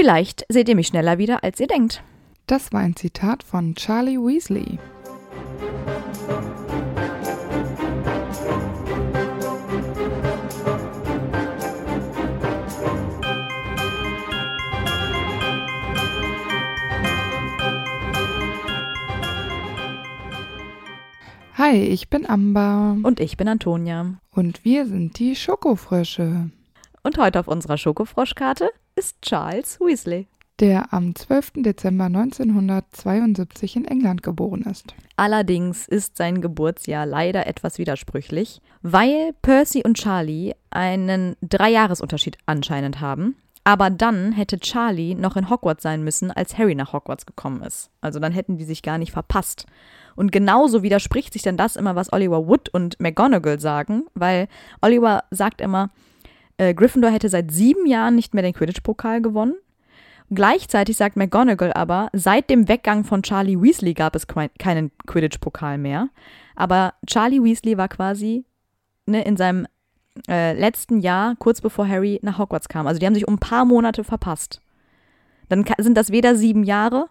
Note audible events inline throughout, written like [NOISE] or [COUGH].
Vielleicht seht ihr mich schneller wieder, als ihr denkt. Das war ein Zitat von Charlie Weasley. Hi, ich bin Amber. Und ich bin Antonia. Und wir sind die Schokofrösche. Und heute auf unserer Schokofroschkarte ist Charles Weasley. Der am 12. Dezember 1972 in England geboren ist. Allerdings ist sein Geburtsjahr leider etwas widersprüchlich, weil Percy und Charlie einen Dreijahresunterschied anscheinend haben. Aber dann hätte Charlie noch in Hogwarts sein müssen, als Harry nach Hogwarts gekommen ist. Also dann hätten die sich gar nicht verpasst. Und genauso widerspricht sich dann das immer, was Oliver Wood und McGonagall sagen, weil Oliver sagt immer, äh, Gryffindor hätte seit sieben Jahren nicht mehr den Quidditch-Pokal gewonnen. Gleichzeitig sagt McGonagall aber, seit dem Weggang von Charlie Weasley gab es keinen Quidditch-Pokal mehr. Aber Charlie Weasley war quasi ne, in seinem äh, letzten Jahr, kurz bevor Harry nach Hogwarts kam. Also die haben sich um ein paar Monate verpasst. Dann sind das weder sieben Jahre,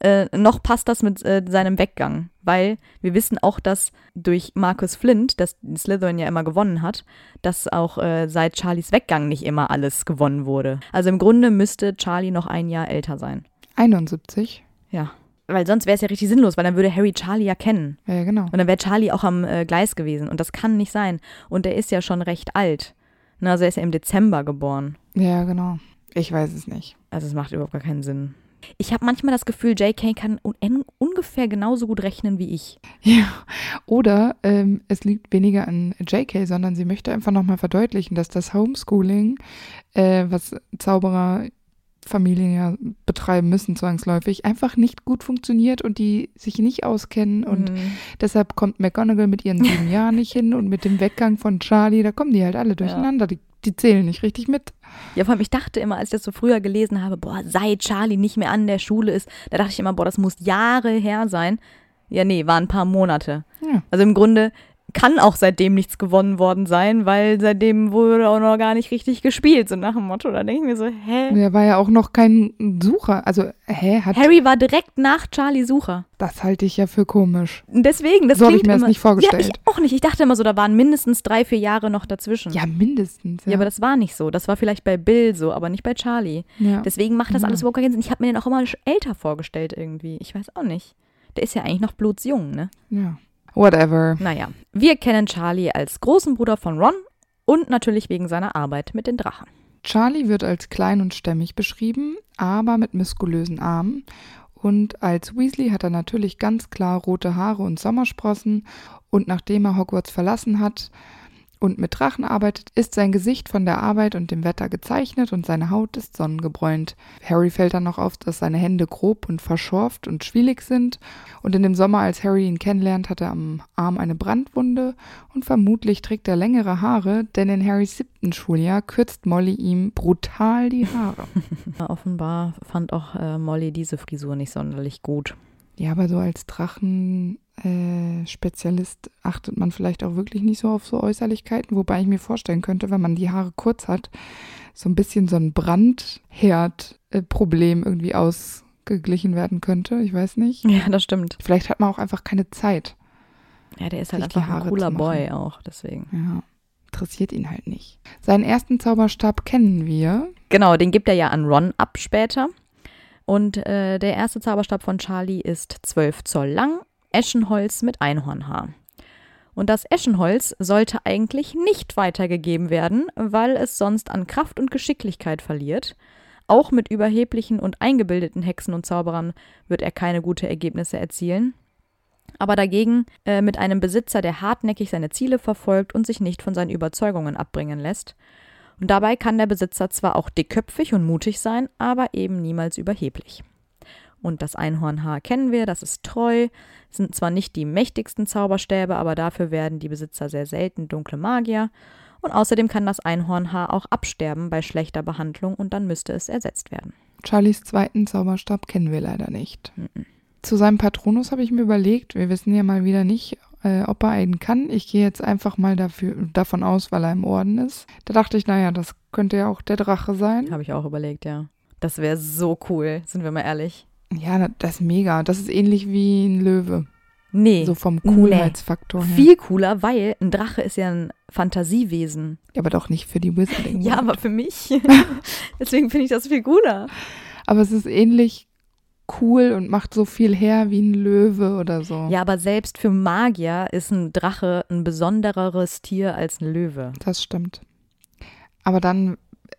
äh, noch passt das mit äh, seinem Weggang, weil wir wissen auch, dass durch Marcus Flint, das Slytherin ja immer gewonnen hat, dass auch äh, seit Charlies Weggang nicht immer alles gewonnen wurde. Also im Grunde müsste Charlie noch ein Jahr älter sein. 71? Ja. Weil sonst wäre es ja richtig sinnlos, weil dann würde Harry Charlie ja kennen. Ja, genau. Und dann wäre Charlie auch am äh, Gleis gewesen. Und das kann nicht sein. Und er ist ja schon recht alt. Na, also er ist ja im Dezember geboren. Ja, genau. Ich weiß es nicht. Also es macht überhaupt gar keinen Sinn. Ich habe manchmal das Gefühl, JK kann un ungefähr genauso gut rechnen wie ich. Ja, oder ähm, es liegt weniger an JK, sondern sie möchte einfach nochmal verdeutlichen, dass das Homeschooling, äh, was Zauberer Familien ja betreiben müssen, zwangsläufig, einfach nicht gut funktioniert und die sich nicht auskennen. Und mhm. deshalb kommt McGonagall mit ihren sieben [LAUGHS] Jahren nicht hin und mit dem Weggang von Charlie, da kommen die halt alle durcheinander. Ja. Die, die zählen nicht richtig mit. Ja, vor allem, ich dachte immer, als ich das so früher gelesen habe, boah, seit Charlie nicht mehr an der Schule ist, da dachte ich immer, boah, das muss Jahre her sein. Ja, nee, waren ein paar Monate. Ja. Also im Grunde kann auch seitdem nichts gewonnen worden sein, weil seitdem wurde auch noch gar nicht richtig gespielt, so nach dem Motto. Da denke ich mir so, hä? Der war ja auch noch kein Sucher. Also, hä? Hat Harry war direkt nach Charlie Sucher. Das halte ich ja für komisch. Deswegen, das so habe ich mir immer, das nicht vorgestellt. Ja, ich auch nicht. Ich dachte immer so, da waren mindestens drei, vier Jahre noch dazwischen. Ja, mindestens. Ja, ja aber das war nicht so. Das war vielleicht bei Bill so, aber nicht bei Charlie. Ja. Deswegen macht das alles überhaupt keinen Sinn. Ich habe mir den auch immer älter vorgestellt irgendwie. Ich weiß auch nicht. Der ist ja eigentlich noch blutsjung, ne? Ja. Whatever. Naja, wir kennen Charlie als großen Bruder von Ron und natürlich wegen seiner Arbeit mit den Drachen. Charlie wird als klein und stämmig beschrieben, aber mit muskulösen Armen. Und als Weasley hat er natürlich ganz klar rote Haare und Sommersprossen. Und nachdem er Hogwarts verlassen hat, und mit Drachen arbeitet, ist sein Gesicht von der Arbeit und dem Wetter gezeichnet und seine Haut ist sonnengebräunt. Harry fällt dann noch auf, dass seine Hände grob und verschorft und schwielig sind und in dem Sommer, als Harry ihn kennenlernt, hat er am Arm eine Brandwunde und vermutlich trägt er längere Haare, denn in Harrys siebten Schuljahr kürzt Molly ihm brutal die Haare. [LAUGHS] Offenbar fand auch äh, Molly diese Frisur nicht sonderlich gut. Ja, aber so als Drachen-Spezialist äh, achtet man vielleicht auch wirklich nicht so auf so Äußerlichkeiten, wobei ich mir vorstellen könnte, wenn man die Haare kurz hat, so ein bisschen so ein Brandherd-Problem irgendwie ausgeglichen werden könnte. Ich weiß nicht. Ja, das stimmt. Vielleicht hat man auch einfach keine Zeit. Ja, der ist halt einfach ein cooler Boy auch, deswegen. Ja, interessiert ihn halt nicht. Seinen ersten Zauberstab kennen wir. Genau, den gibt er ja an Ron ab später. Und äh, der erste Zauberstab von Charlie ist 12 Zoll lang, Eschenholz mit Einhornhaar. Und das Eschenholz sollte eigentlich nicht weitergegeben werden, weil es sonst an Kraft und Geschicklichkeit verliert. Auch mit überheblichen und eingebildeten Hexen und Zauberern wird er keine gute Ergebnisse erzielen. Aber dagegen äh, mit einem Besitzer, der hartnäckig seine Ziele verfolgt und sich nicht von seinen Überzeugungen abbringen lässt. Und dabei kann der Besitzer zwar auch dickköpfig und mutig sein, aber eben niemals überheblich. Und das Einhornhaar kennen wir, das ist treu, sind zwar nicht die mächtigsten Zauberstäbe, aber dafür werden die Besitzer sehr selten dunkle Magier. Und außerdem kann das Einhornhaar auch absterben bei schlechter Behandlung und dann müsste es ersetzt werden. Charlies zweiten Zauberstab kennen wir leider nicht. Mhm. Zu seinem Patronus habe ich mir überlegt, wir wissen ja mal wieder nicht, äh, ob er einen kann. Ich gehe jetzt einfach mal dafür, davon aus, weil er im Orden ist. Da dachte ich, naja, das könnte ja auch der Drache sein. Habe ich auch überlegt, ja. Das wäre so cool, sind wir mal ehrlich. Ja, das ist mega. Das ist ähnlich wie ein Löwe. Nee, So vom Coolheitsfaktor her. viel cooler, weil ein Drache ist ja ein Fantasiewesen. Ja, aber doch nicht für die Wizarding Ja, aber für mich. [LAUGHS] Deswegen finde ich das viel cooler. Aber es ist ähnlich cool und macht so viel her wie ein Löwe oder so. Ja, aber selbst für Magier ist ein Drache ein besondereres Tier als ein Löwe. Das stimmt. Aber dann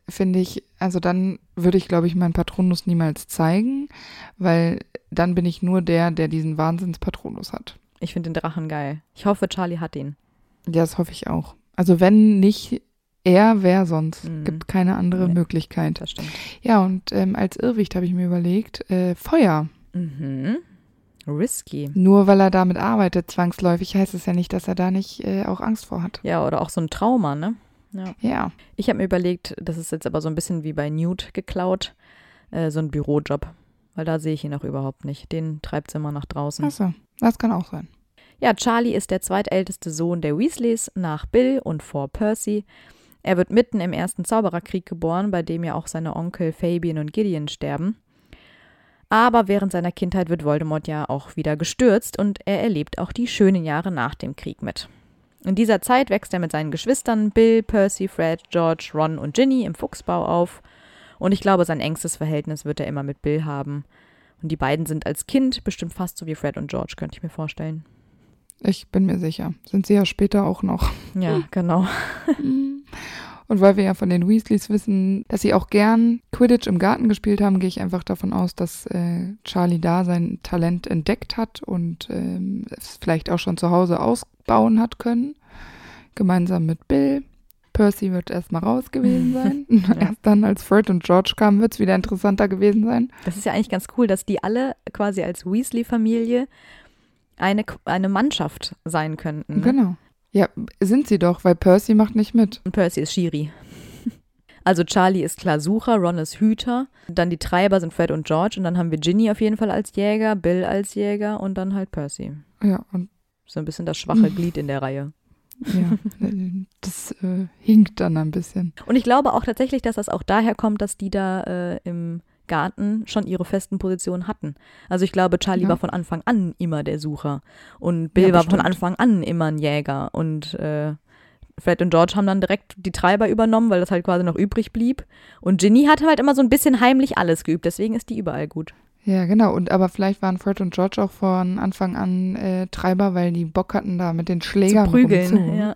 finde ich, also dann würde ich, glaube ich, meinen Patronus niemals zeigen, weil dann bin ich nur der, der diesen Wahnsinnspatronus hat. Ich finde den Drachen geil. Ich hoffe, Charlie hat ihn. Ja, das hoffe ich auch. Also wenn nicht er, wer sonst? Mhm. Gibt keine andere Nee. Möglichkeit. Das stimmt. Ja, und ähm, als Irrwicht habe ich mir überlegt, äh, Feuer. Mhm. Risky. Nur weil er damit arbeitet, zwangsläufig, heißt es ja nicht, dass er da nicht äh, auch Angst vor hat. Ja, oder auch so ein Trauma, ne? Ja. Ja. Ich habe mir überlegt, das ist jetzt aber so ein bisschen wie bei Newt geklaut, äh, so ein Bürojob. Weil da sehe ich ihn auch überhaupt nicht. Den treibt es immer nach draußen. Achso, das kann auch sein. Ja, Charlie ist der zweitälteste Sohn der Weasleys nach Bill und vor Percy. Er wird mitten im Ersten Zaubererkrieg geboren, bei dem ja auch seine Onkel Fabian und Gideon sterben. Aber während seiner Kindheit wird Voldemort ja auch wieder gestürzt und er erlebt auch die schönen Jahre nach dem Krieg mit. In dieser Zeit wächst er mit seinen Geschwistern Bill, Percy, Fred, George, Ron und Ginny im Fuchsbau auf. Und ich glaube, sein engstes Verhältnis wird er immer mit Bill haben. Und die beiden sind als Kind bestimmt fast so wie Fred und George, könnte ich mir vorstellen. Ich bin mir sicher. Sind sie ja später auch noch. Ja, [LAUGHS] genau. Und weil wir ja von den Weasleys wissen, dass sie auch gern Quidditch im Garten gespielt haben, gehe ich einfach davon aus, dass äh, Charlie da sein Talent entdeckt hat und ähm, es vielleicht auch schon zu Hause ausbauen hat können. Gemeinsam mit Bill. Percy wird erstmal raus gewesen [LAUGHS] sein. [LAUGHS] Erst dann, als Fred und George kamen, wird es wieder interessanter gewesen sein. Das ist ja eigentlich ganz cool, dass die alle quasi als Weasley-Familie eine, eine Mannschaft sein könnten. Ne? Genau. Ja, sind sie doch, weil Percy macht nicht mit. Und Percy ist Shiri. [LAUGHS] Also Charlie ist klar Sucher, Ron ist Hüter, dann die Treiber sind Fred und George und dann haben wir Ginny auf jeden Fall als Jäger, Bill als Jäger und dann halt Percy. Ja, und So ein bisschen das schwache [LAUGHS] Glied in der Reihe. ja, das äh, hinkt dann ein bisschen. Und ich glaube auch tatsächlich, dass das auch daher kommt, dass die da äh, im Garten schon ihre festen Positionen hatten. Also ich glaube, Charlie Ja. war von Anfang an immer der Sucher und Bill Ja, war von. Anfang an immer ein Jäger und äh, Fred und George haben dann direkt die Treiber übernommen, weil das halt quasi noch übrig blieb. Und Ginny hat halt immer so ein bisschen heimlich alles geübt, deswegen ist die überall gut. Ja, genau. Und aber vielleicht waren Fred und George auch von Anfang an äh, Treiber, weil die Bock hatten, da mit den Schlägern zu prügeln. rumzu- Ja.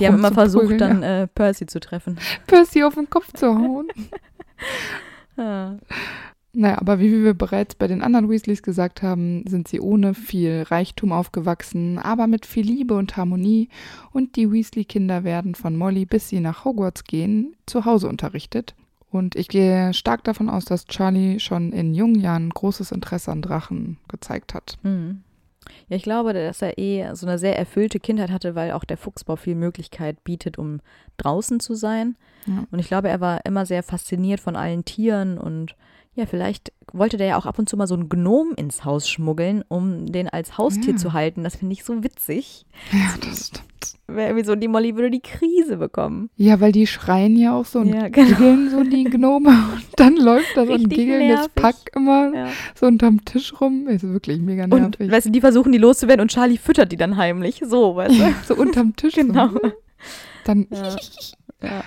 Die haben immer versucht, rumzuprügeln, dann äh, Percy zu treffen. ja. Percy auf den Kopf zu hauen. [LAUGHS] Ja. naja, aber wie wir bereits bei den anderen Weasleys gesagt haben, sind sie ohne viel Reichtum aufgewachsen, aber mit viel Liebe und Harmonie. Und die Weasley-Kinder werden von Molly, bis sie nach Hogwarts gehen, zu Hause unterrichtet. Und ich gehe stark davon aus, dass Charlie schon in jungen Jahren großes Interesse an Drachen gezeigt hat. Mhm. Ja, ich glaube, dass er eh so eine sehr erfüllte Kindheit hatte, weil auch der Fuchsbau viel Möglichkeit bietet, um draußen zu sein. Ja. Und ich glaube, er war immer sehr fasziniert von allen Tieren und ja, vielleicht wollte der ja auch ab und zu mal so einen Gnom ins Haus schmuggeln, um den als Haustier Ja. zu halten. Das finde ich so witzig. Ja, das stimmt. Wäre irgendwie so, die Molly würde die Krise bekommen. Ja, weil die schreien ja auch so und Ja, genau. giggeln so die Gnome [LAUGHS] und dann läuft da so ein nervig. Pack immer Ja. so unterm Tisch rum. Ist wirklich mega Und nervig. weißt du, die versuchen die loszuwerden und Charlie füttert die dann heimlich. So, weißt du? [LAUGHS] so unterm Tisch. Genau. So. Dann. [LAUGHS] Ja.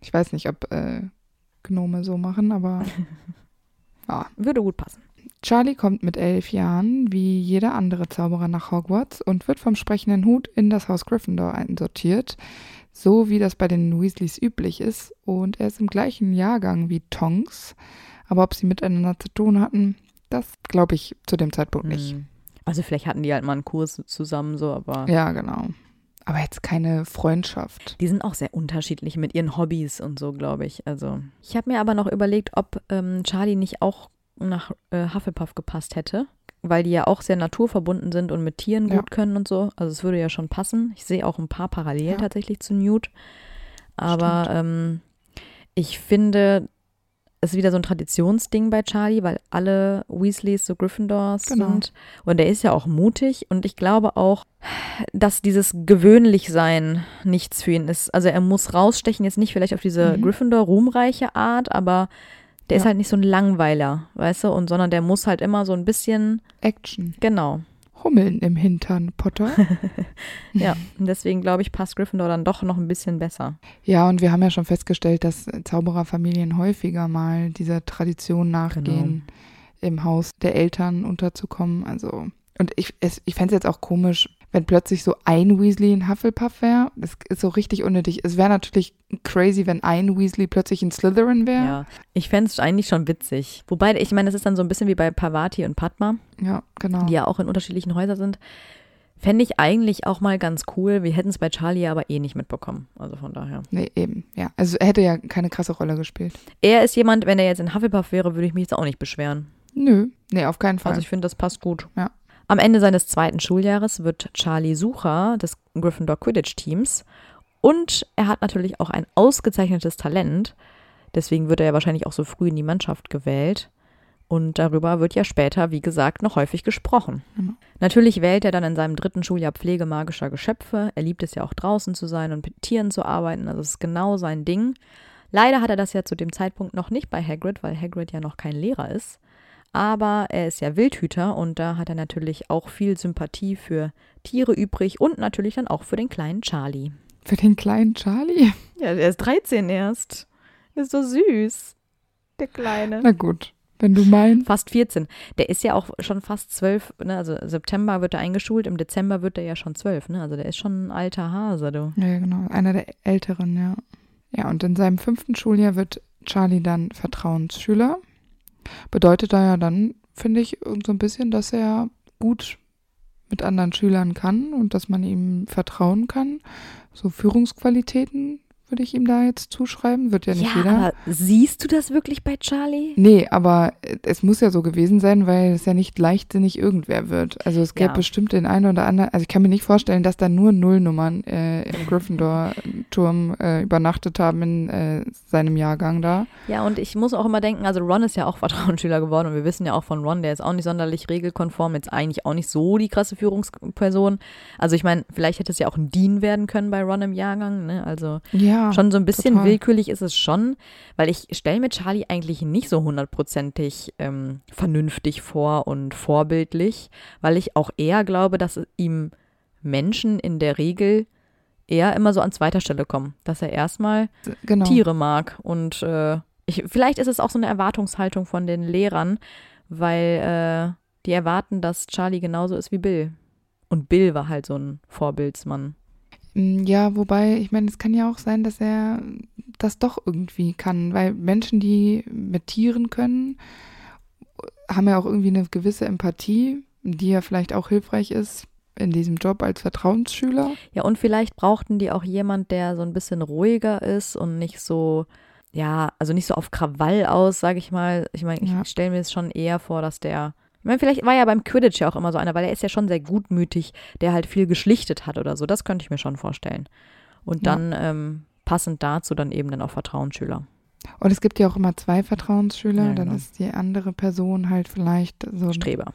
ich weiß nicht, ob äh, Gnome so machen, aber Würde gut passen. Charlie kommt mit elf Jahren, wie jeder andere Zauberer, nach Hogwarts und wird vom sprechenden Hut in das Haus Gryffindor einsortiert, so wie das bei den Weasleys üblich ist. Und er ist im gleichen Jahrgang wie Tonks. Aber ob sie miteinander zu tun hatten, das glaube ich zu dem Zeitpunkt nicht. Mhm. Also vielleicht hatten die halt mal einen Kurs zusammen, so, aber Ja, genau. Aber jetzt keine Freundschaft. die sind auch sehr unterschiedlich mit ihren Hobbys und so, glaube ich. Also ich habe mir aber noch überlegt, ob ähm, Charlie nicht auch nach äh, Hufflepuff gepasst hätte, weil die ja auch sehr naturverbunden sind und mit Tieren Ja. gut können und so. Also es würde ja schon passen. Ich sehe auch ein paar Parallelen Ja. tatsächlich zu Newt. Aber ähm, ich finde, ist wieder so ein Traditionsding bei Charlie, weil alle Weasleys so Gryffindors Genau. sind. Und er ist ja auch mutig. Und ich glaube auch, dass dieses Gewöhnlichsein nichts für ihn ist. Also er muss rausstechen, jetzt nicht vielleicht auf diese Mhm. Gryffindor-ruhmreiche Art, aber Der ist Ja. halt nicht so ein Langweiler, weißt du, und sondern der muss halt immer so ein bisschen, Action. genau. Hummeln im Hintern, Potter. [LAUGHS] Ja, und deswegen glaube ich, passt Gryffindor dann doch noch ein bisschen besser. ja, und wir haben ja schon festgestellt, dass Zaubererfamilien häufiger mal dieser Tradition nachgehen, im Haus der Eltern unterzukommen. Also, und ich, es, ich fände es jetzt auch komisch, wenn plötzlich so ein Weasley ein Hufflepuff wäre. Das ist so richtig unnötig. Es wäre natürlich crazy, wenn ein Weasley plötzlich ein Slytherin wäre. Ja, ich fände es eigentlich schon witzig. Wobei, ich meine, das ist dann so ein bisschen wie bei Pavati und Padma, Ja, genau. die ja auch in unterschiedlichen Häusern sind. Fände ich eigentlich auch mal ganz cool. Wir hätten es bei Charlie aber eh nicht mitbekommen. Also von daher. Nee, eben, ja. Also er hätte ja keine krasse Rolle gespielt. Er ist jemand, wenn er jetzt in Hufflepuff wäre, würde ich mich jetzt auch nicht beschweren. Nö, nee, auf keinen Fall. Also ich finde, das passt gut. Ja. Am Ende seines zweiten Schuljahres wird Charlie Sucher des Gryffindor Quidditch-Teams und er hat natürlich auch ein ausgezeichnetes Talent. Deswegen wird er ja wahrscheinlich auch so früh in die Mannschaft gewählt. Und darüber wird ja später, wie gesagt, noch häufig gesprochen. Genau. Natürlich wählt er dann in seinem dritten Schuljahr Pflege magischer Geschöpfe. Er liebt es ja auch draußen zu sein und mit Tieren zu arbeiten. Also es ist genau sein Ding. Leider hat er das ja zu dem Zeitpunkt noch nicht bei Hagrid, weil Hagrid ja noch kein Lehrer ist. Aber er ist ja Wildhüter und da hat er natürlich auch viel Sympathie für Tiere übrig und natürlich dann auch für den kleinen Charlie. Für den kleinen Charlie? Ja, er ist 13 erst. Ist so süß. Der Kleine. Na gut, wenn du meinst. Fast 14. Der ist ja auch schon fast 12. Ne? Also September wird er eingeschult, im Dezember wird er ja schon 12. Ne? Also der ist schon ein alter Hase, du. Ja, genau. Einer der Älteren, ja. Ja, und in seinem fünften Schuljahr wird Charlie dann Vertrauensschüler. Bedeutet da ja dann, finde ich, so ein bisschen, dass er gut mit anderen Schülern kann und dass man ihm vertrauen kann. So Führungsqualitäten würde ich ihm da jetzt zuschreiben. Wird ja nicht jeder. aber siehst du das wirklich bei Charlie? Nee, aber es muss ja so gewesen sein, weil es ja nicht leichtsinnig irgendwer wird. Also es gäbe Ja. bestimmt den einen oder anderen, also ich kann mir nicht vorstellen, dass da nur Nullnummern äh, im Gryffindor-Turm äh, übernachtet haben in äh, seinem Jahrgang da. Ja, und ich muss auch immer denken, also Ron ist ja auch [LAUGHS] Vertrauensschüler geworden und wir wissen ja auch von Ron, der ist auch nicht sonderlich regelkonform, jetzt eigentlich auch nicht so die krasse Führungsperson. Also ich meine, vielleicht hätte es ja auch ein Dean werden können bei Ron im Jahrgang, ne? Also Ja, schon so ein bisschen total. willkürlich ist es schon, weil ich stelle mir Charlie eigentlich nicht so hundertprozentig ähm, vernünftig vor und vorbildlich, weil ich auch eher glaube, dass ihm Menschen in der Regel eher immer so an zweiter Stelle kommen, dass er erstmal genau. Tiere mag und äh, ich, vielleicht ist es auch so eine Erwartungshaltung von den Lehrern, weil äh, die erwarten, dass Charlie genauso ist wie Bill. Und Bill war halt so ein Vorbildsmann. Mm, Ja, wobei, ich meine, es kann ja auch sein, dass er das doch irgendwie kann, weil Menschen, die mit Tieren können, haben ja auch irgendwie eine gewisse Empathie, die ja vielleicht auch hilfreich ist in diesem Job als Vertrauensschüler. Ja, und vielleicht brauchten die auch jemand, der so ein bisschen ruhiger ist und nicht so, ja, also nicht so auf Krawall aus, sage ich mal. Ich meine, ich Ja. stelle mir es schon eher vor, dass der. Ich meine, vielleicht war ja beim Quidditch ja auch immer so einer, weil er ist ja schon sehr gutmütig, der halt viel geschlichtet hat oder so. Das könnte ich mir schon vorstellen. Und Ja. dann ähm, passend dazu dann eben dann auch Vertrauensschüler. Und es gibt ja auch immer zwei Vertrauensschüler, Ja, dann genau. ist die andere Person halt vielleicht so Streber.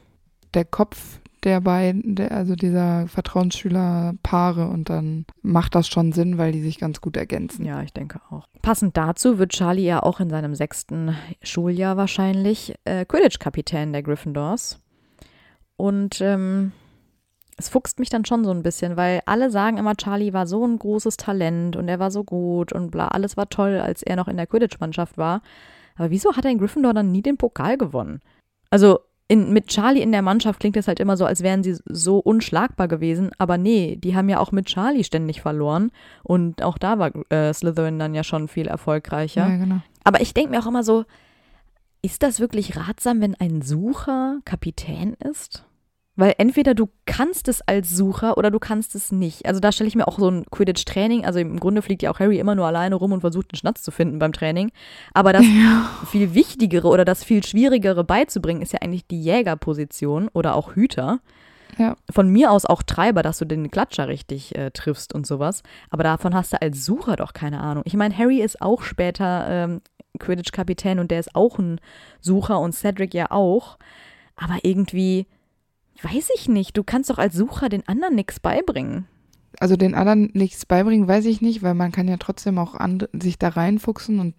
der Kopf der beiden, der, also dieser Vertrauensschülerpaare und dann macht das schon Sinn, weil die sich ganz gut ergänzen. Ja, ich denke auch. Passend dazu wird Charlie ja auch in seinem sechsten Schuljahr wahrscheinlich äh, Quidditch-Kapitän der Gryffindors. Und ähm, es fuchst mich dann schon so ein bisschen, weil alle sagen immer, Charlie war so ein großes Talent und er war so gut und bla, alles war toll, als er noch in der Quidditch-Mannschaft war. Aber wieso hat er in Gryffindor dann nie den Pokal gewonnen? Also in, mit Charlie in der Mannschaft klingt es halt immer so, als wären sie so unschlagbar gewesen. Aber nee, die haben ja auch mit Charlie ständig verloren. Und auch da war äh, Slytherin dann ja schon viel erfolgreicher. ja genau. Aber ich denke mir auch immer so, ist das wirklich ratsam, wenn ein Sucher Kapitän ist? Weil entweder du kannst es als Sucher oder du kannst es nicht. Also da stelle ich mir auch so ein Quidditch-Training, also im Grunde fliegt ja auch Harry immer nur alleine rum und versucht einen Schnatz zu finden beim Training. Aber das [LAUGHS] viel Wichtigere oder das viel Schwierigere beizubringen ist ja eigentlich die Jägerposition oder auch Hüter. Ja. Von mir aus auch Treiber, dass du den Klatscher richtig äh, triffst und sowas. Aber davon hast du als Sucher doch keine Ahnung. Ich meine, Harry ist auch später ähm, Quidditch-Kapitän und der ist auch ein Sucher und Cedric ja auch. Aber irgendwie, weiß ich nicht, du kannst doch als Sucher den anderen nichts beibringen. Also den anderen nichts beibringen, weiß ich nicht, weil man kann ja trotzdem auch and sich da reinfuchsen und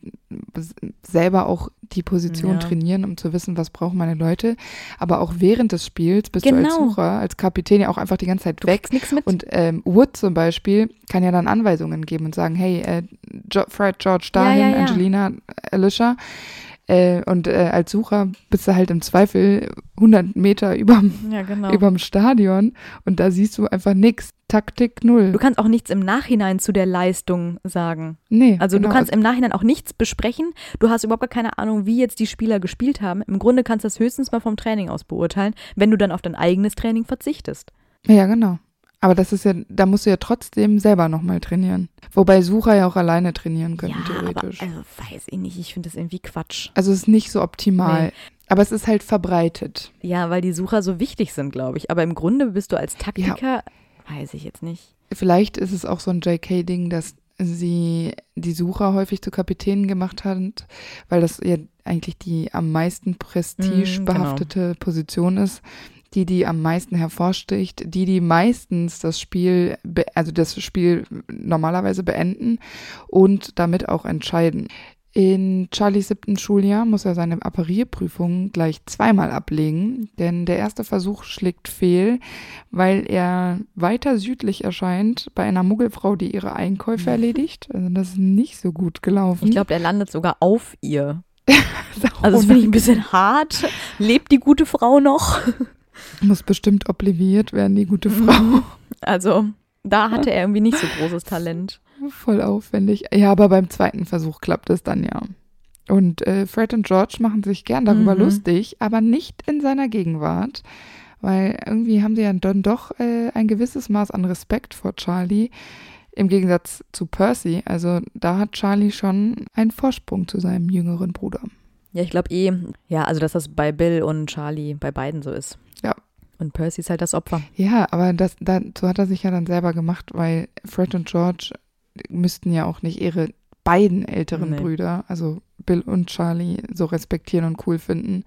selber auch die Position Ja. trainieren, um zu wissen, was brauchen meine Leute. Aber auch während des Spiels bist du als Genau. Sucher, als Kapitän ja auch einfach die ganze Zeit Du weg. Und ähm, Wood zum Beispiel kann ja dann Anweisungen geben und sagen, hey, äh, jo Fred, George, dahin, ja, ja. Angelina, Alicia. Äh, und äh, als Sucher bist du halt im Zweifel 100 Meter überm, ja, genau. überm Stadion und da siehst du einfach nix. Taktik null. Du kannst auch nichts im Nachhinein zu der Leistung sagen. nee, Also genau. du kannst im Nachhinein auch nichts besprechen. Du hast überhaupt gar keine Ahnung, wie jetzt die Spieler gespielt haben. Im Grunde kannst du das höchstens mal vom Training aus beurteilen, wenn du dann auf dein eigenes Training verzichtest. Ja, genau. Aber das ist ja, da musst du ja trotzdem selber nochmal trainieren. Wobei Sucher ja auch alleine trainieren können, ja, aber theoretisch. also weiß ich nicht. Ich finde das irgendwie Quatsch. also es ist nicht so optimal. Nee. Aber es ist halt verbreitet. Ja, weil die Sucher so wichtig sind, glaube ich. Aber im Grunde bist du als Taktiker, weiß ich jetzt nicht. Vielleicht ist es auch so ein JK-Ding, dass sie die Sucher häufig zu Kapitänen gemacht hat, weil das ja eigentlich die am meisten prestigebehaftete Position ist, die die am meisten hervorsticht, die die meistens das Spiel, also das Spiel normalerweise beenden und damit auch entscheiden. In Charlies siebten Schuljahr muss er seine Apparierprüfung gleich zweimal ablegen, denn der erste Versuch schlägt fehl, weil er weiter südlich erscheint bei einer Muggelfrau, die ihre Einkäufe erledigt. Also das ist nicht so gut gelaufen. Ich glaube, er landet sogar auf ihr. [LAUGHS] Also das finde ich ein bisschen hart. Lebt die gute Frau noch? Muss bestimmt obliviert werden, die gute Frau. Also da hatte er irgendwie nicht so großes Talent. Voll aufwendig. Ja, aber beim zweiten Versuch klappt es dann ja. Und äh, Fred und George machen sich gern darüber Mhm. lustig, aber nicht in seiner Gegenwart, weil irgendwie haben sie ja dann doch äh, ein gewisses Maß an Respekt vor Charlie, im Gegensatz zu Percy. Also da hat Charlie schon einen Vorsprung zu seinem jüngeren Bruder. Ja, ich glaube eh, ja, also dass das bei Bill und Charlie bei beiden so ist. Und Percy ist halt das Opfer. Ja, aber das, dazu hat er sich ja dann selber gemacht, weil Fred und George müssten ja auch nicht ihre beiden älteren Nee. Brüder, also Bill und Charlie, so respektieren und cool finden.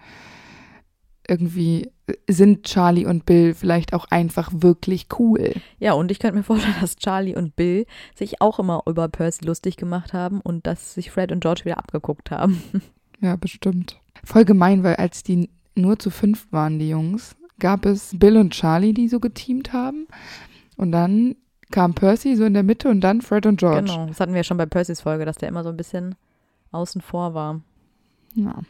Irgendwie sind Charlie und Bill vielleicht auch einfach wirklich cool. Ja, und ich könnte mir vorstellen, dass Charlie und Bill sich auch immer über Percy lustig gemacht haben und dass sich Fred und George wieder abgeguckt haben. [LAUGHS] Ja, bestimmt. Voll gemein, weil als die nur zu fünf waren, die Jungs, gab es Bill und Charlie, die so geteamt haben. Und dann kam Percy so in der Mitte und dann Fred und George. Genau, das hatten wir schon bei Percys Folge, dass der immer so ein bisschen außen vor war. Ja.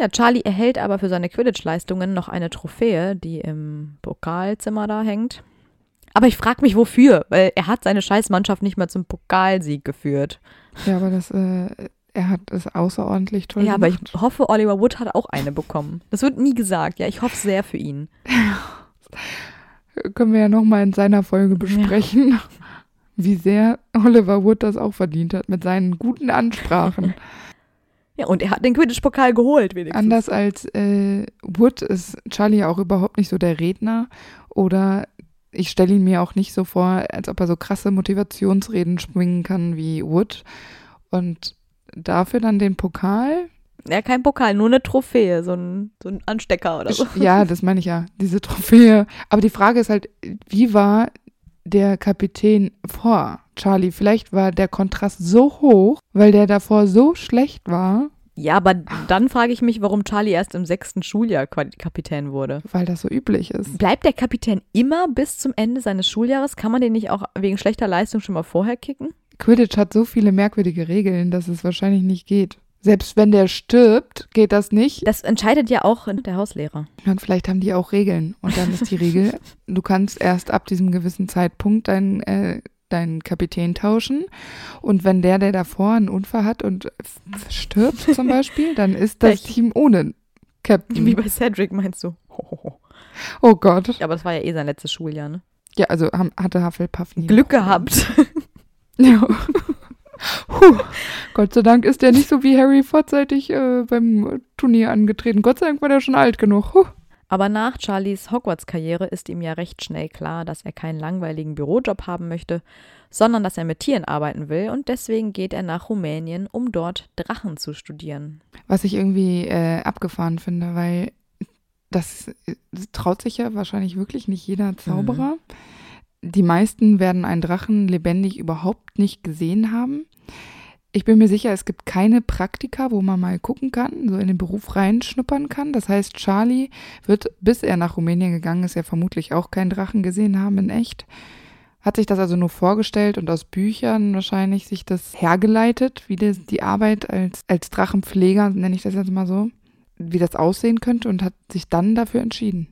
Ja, Charlie erhält aber für seine Quidditch-Leistungen noch eine Trophäe, die im Pokalzimmer da hängt. Aber ich frage mich, wofür, weil er hat seine Scheißmannschaft nicht mal zum Pokalsieg geführt. Ja, aber das, äh, er hat es außerordentlich toll ja, aber ich gemacht. hoffe, Oliver Wood hat auch eine bekommen. Das wird nie gesagt. Ja, ich hoffe sehr für ihn. [LAUGHS] Können wir ja nochmal in seiner Folge besprechen, [LAUGHS] wie sehr Oliver Wood das auch verdient hat mit seinen guten Ansprachen. [LAUGHS] Ja, und er hat den Quidditch-Pokal geholt, wenigstens. Anders als äh, Wood ist Charlie auch überhaupt nicht so der Redner oder ich stelle ihn mir auch nicht so vor, als ob er so krasse Motivationsreden schwingen kann wie Wood. Und dafür dann den Pokal. Ja, kein Pokal, nur eine Trophäe, so ein, so ein Anstecker oder so. Ja, [LAUGHS] das meine ich ja, diese Trophäe. Aber die Frage ist halt, wie war der Kapitän vor Charlie? Vielleicht war der Kontrast so hoch, weil der davor so schlecht war, Ja, aber dann frage ich mich, warum Charlie erst im sechsten Schuljahr Kapitän wurde. weil das so üblich ist. Bleibt der Kapitän immer bis zum Ende seines Schuljahres? Kann man den nicht auch wegen schlechter Leistung schon mal vorher kicken? Quidditch hat so viele merkwürdige Regeln, dass es wahrscheinlich nicht geht. Selbst wenn der stirbt, geht das nicht. Das entscheidet ja auch der Hauslehrer. Und vielleicht haben die auch Regeln. Und dann ist die Regel, [LAUGHS] du kannst erst ab diesem gewissen Zeitpunkt deinen, äh, deinen Kapitän tauschen. Und wenn der, der davor einen Unfall hat und stirbt zum [LAUGHS] Beispiel, dann ist das. Team ohne Captain. Wie bei Cedric meinst du? Oh Gott. Ja, aber das war ja eh sein letztes Schuljahr, ne? Ja, also haben, hatte Hufflepuff nie. Glück gehabt. [LAUGHS] Ja. [LAUGHS] Puh. Gott sei Dank ist der nicht so wie Harry vorzeitig äh, beim Turnier angetreten. Gott sei Dank war der schon alt genug. Huh. Aber nach Charlies Hogwarts-Karriere ist ihm ja recht schnell klar, dass er keinen langweiligen Bürojob haben möchte, sondern dass er mit Tieren arbeiten will und deswegen geht er nach Rumänien, um dort Drachen zu studieren. Was ich irgendwie äh, abgefahren finde, weil das, das traut sich ja wahrscheinlich wirklich nicht jeder Zauberer. Die meisten werden einen Drachen lebendig überhaupt nicht gesehen haben. Ich bin mir sicher, es gibt keine Praktika, wo man mal gucken kann, so in den Beruf reinschnuppern kann. Das heißt, Charlie wird, bis er nach Rumänien gegangen ist, ja vermutlich auch keinen Drachen gesehen haben in echt. Hat sich das also nur vorgestellt und aus Büchern wahrscheinlich sich das hergeleitet, wie das, die Arbeit als, als Drachenpfleger, nenne ich das jetzt mal so, wie das aussehen könnte und hat sich dann dafür entschieden.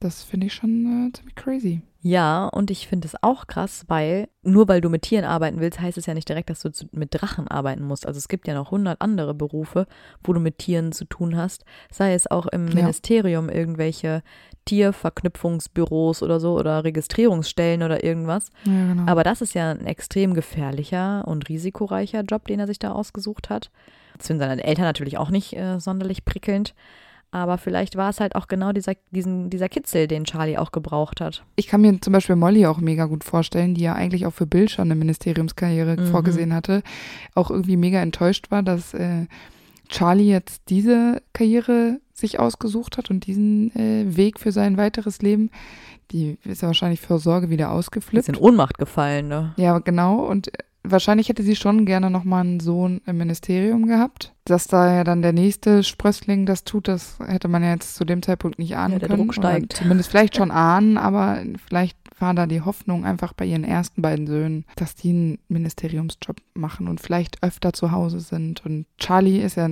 Das finde ich schon äh, ziemlich crazy. Ja, und ich finde es auch krass, weil nur weil du mit Tieren arbeiten willst, heißt es ja nicht direkt, dass du mit Drachen arbeiten musst. Also es gibt ja noch hundert andere Berufe, wo du mit Tieren zu tun hast. Sei es auch im ja. Ministerium irgendwelche Tierverknüpfungsbüros oder so oder Registrierungsstellen oder irgendwas. Ja, genau. Aber das ist ja ein extrem gefährlicher und risikoreicher Job, den er sich da ausgesucht hat. Das finden seine Eltern natürlich auch nicht äh, sonderlich prickelnd. Aber vielleicht war es halt auch genau dieser, diesen, dieser Kitzel, den Charlie auch gebraucht hat. Ich kann mir zum Beispiel Molly auch mega gut vorstellen, die ja eigentlich auch für Bill schon eine Ministeriumskarriere mhm. vorgesehen hatte, auch irgendwie mega enttäuscht war, dass äh, Charlie jetzt diese Karriere sich ausgesucht hat und diesen äh, Weg für sein weiteres Leben. Die ist ja wahrscheinlich für Sorge wieder ausgeflippt. Ist in Ohnmacht gefallen, ne? Ja, genau. Und wahrscheinlich hätte sie schon gerne nochmal einen Sohn im Ministerium gehabt. Dass da ja dann der nächste Sprössling das tut, das hätte man ja jetzt zu dem Zeitpunkt nicht ahnen ja, der können. Druck steigt. zumindest vielleicht schon ahnen, aber vielleicht war da die Hoffnung einfach bei ihren ersten beiden Söhnen, dass die einen Ministeriumsjob machen und vielleicht öfter zu Hause sind. Und Charlie ist ja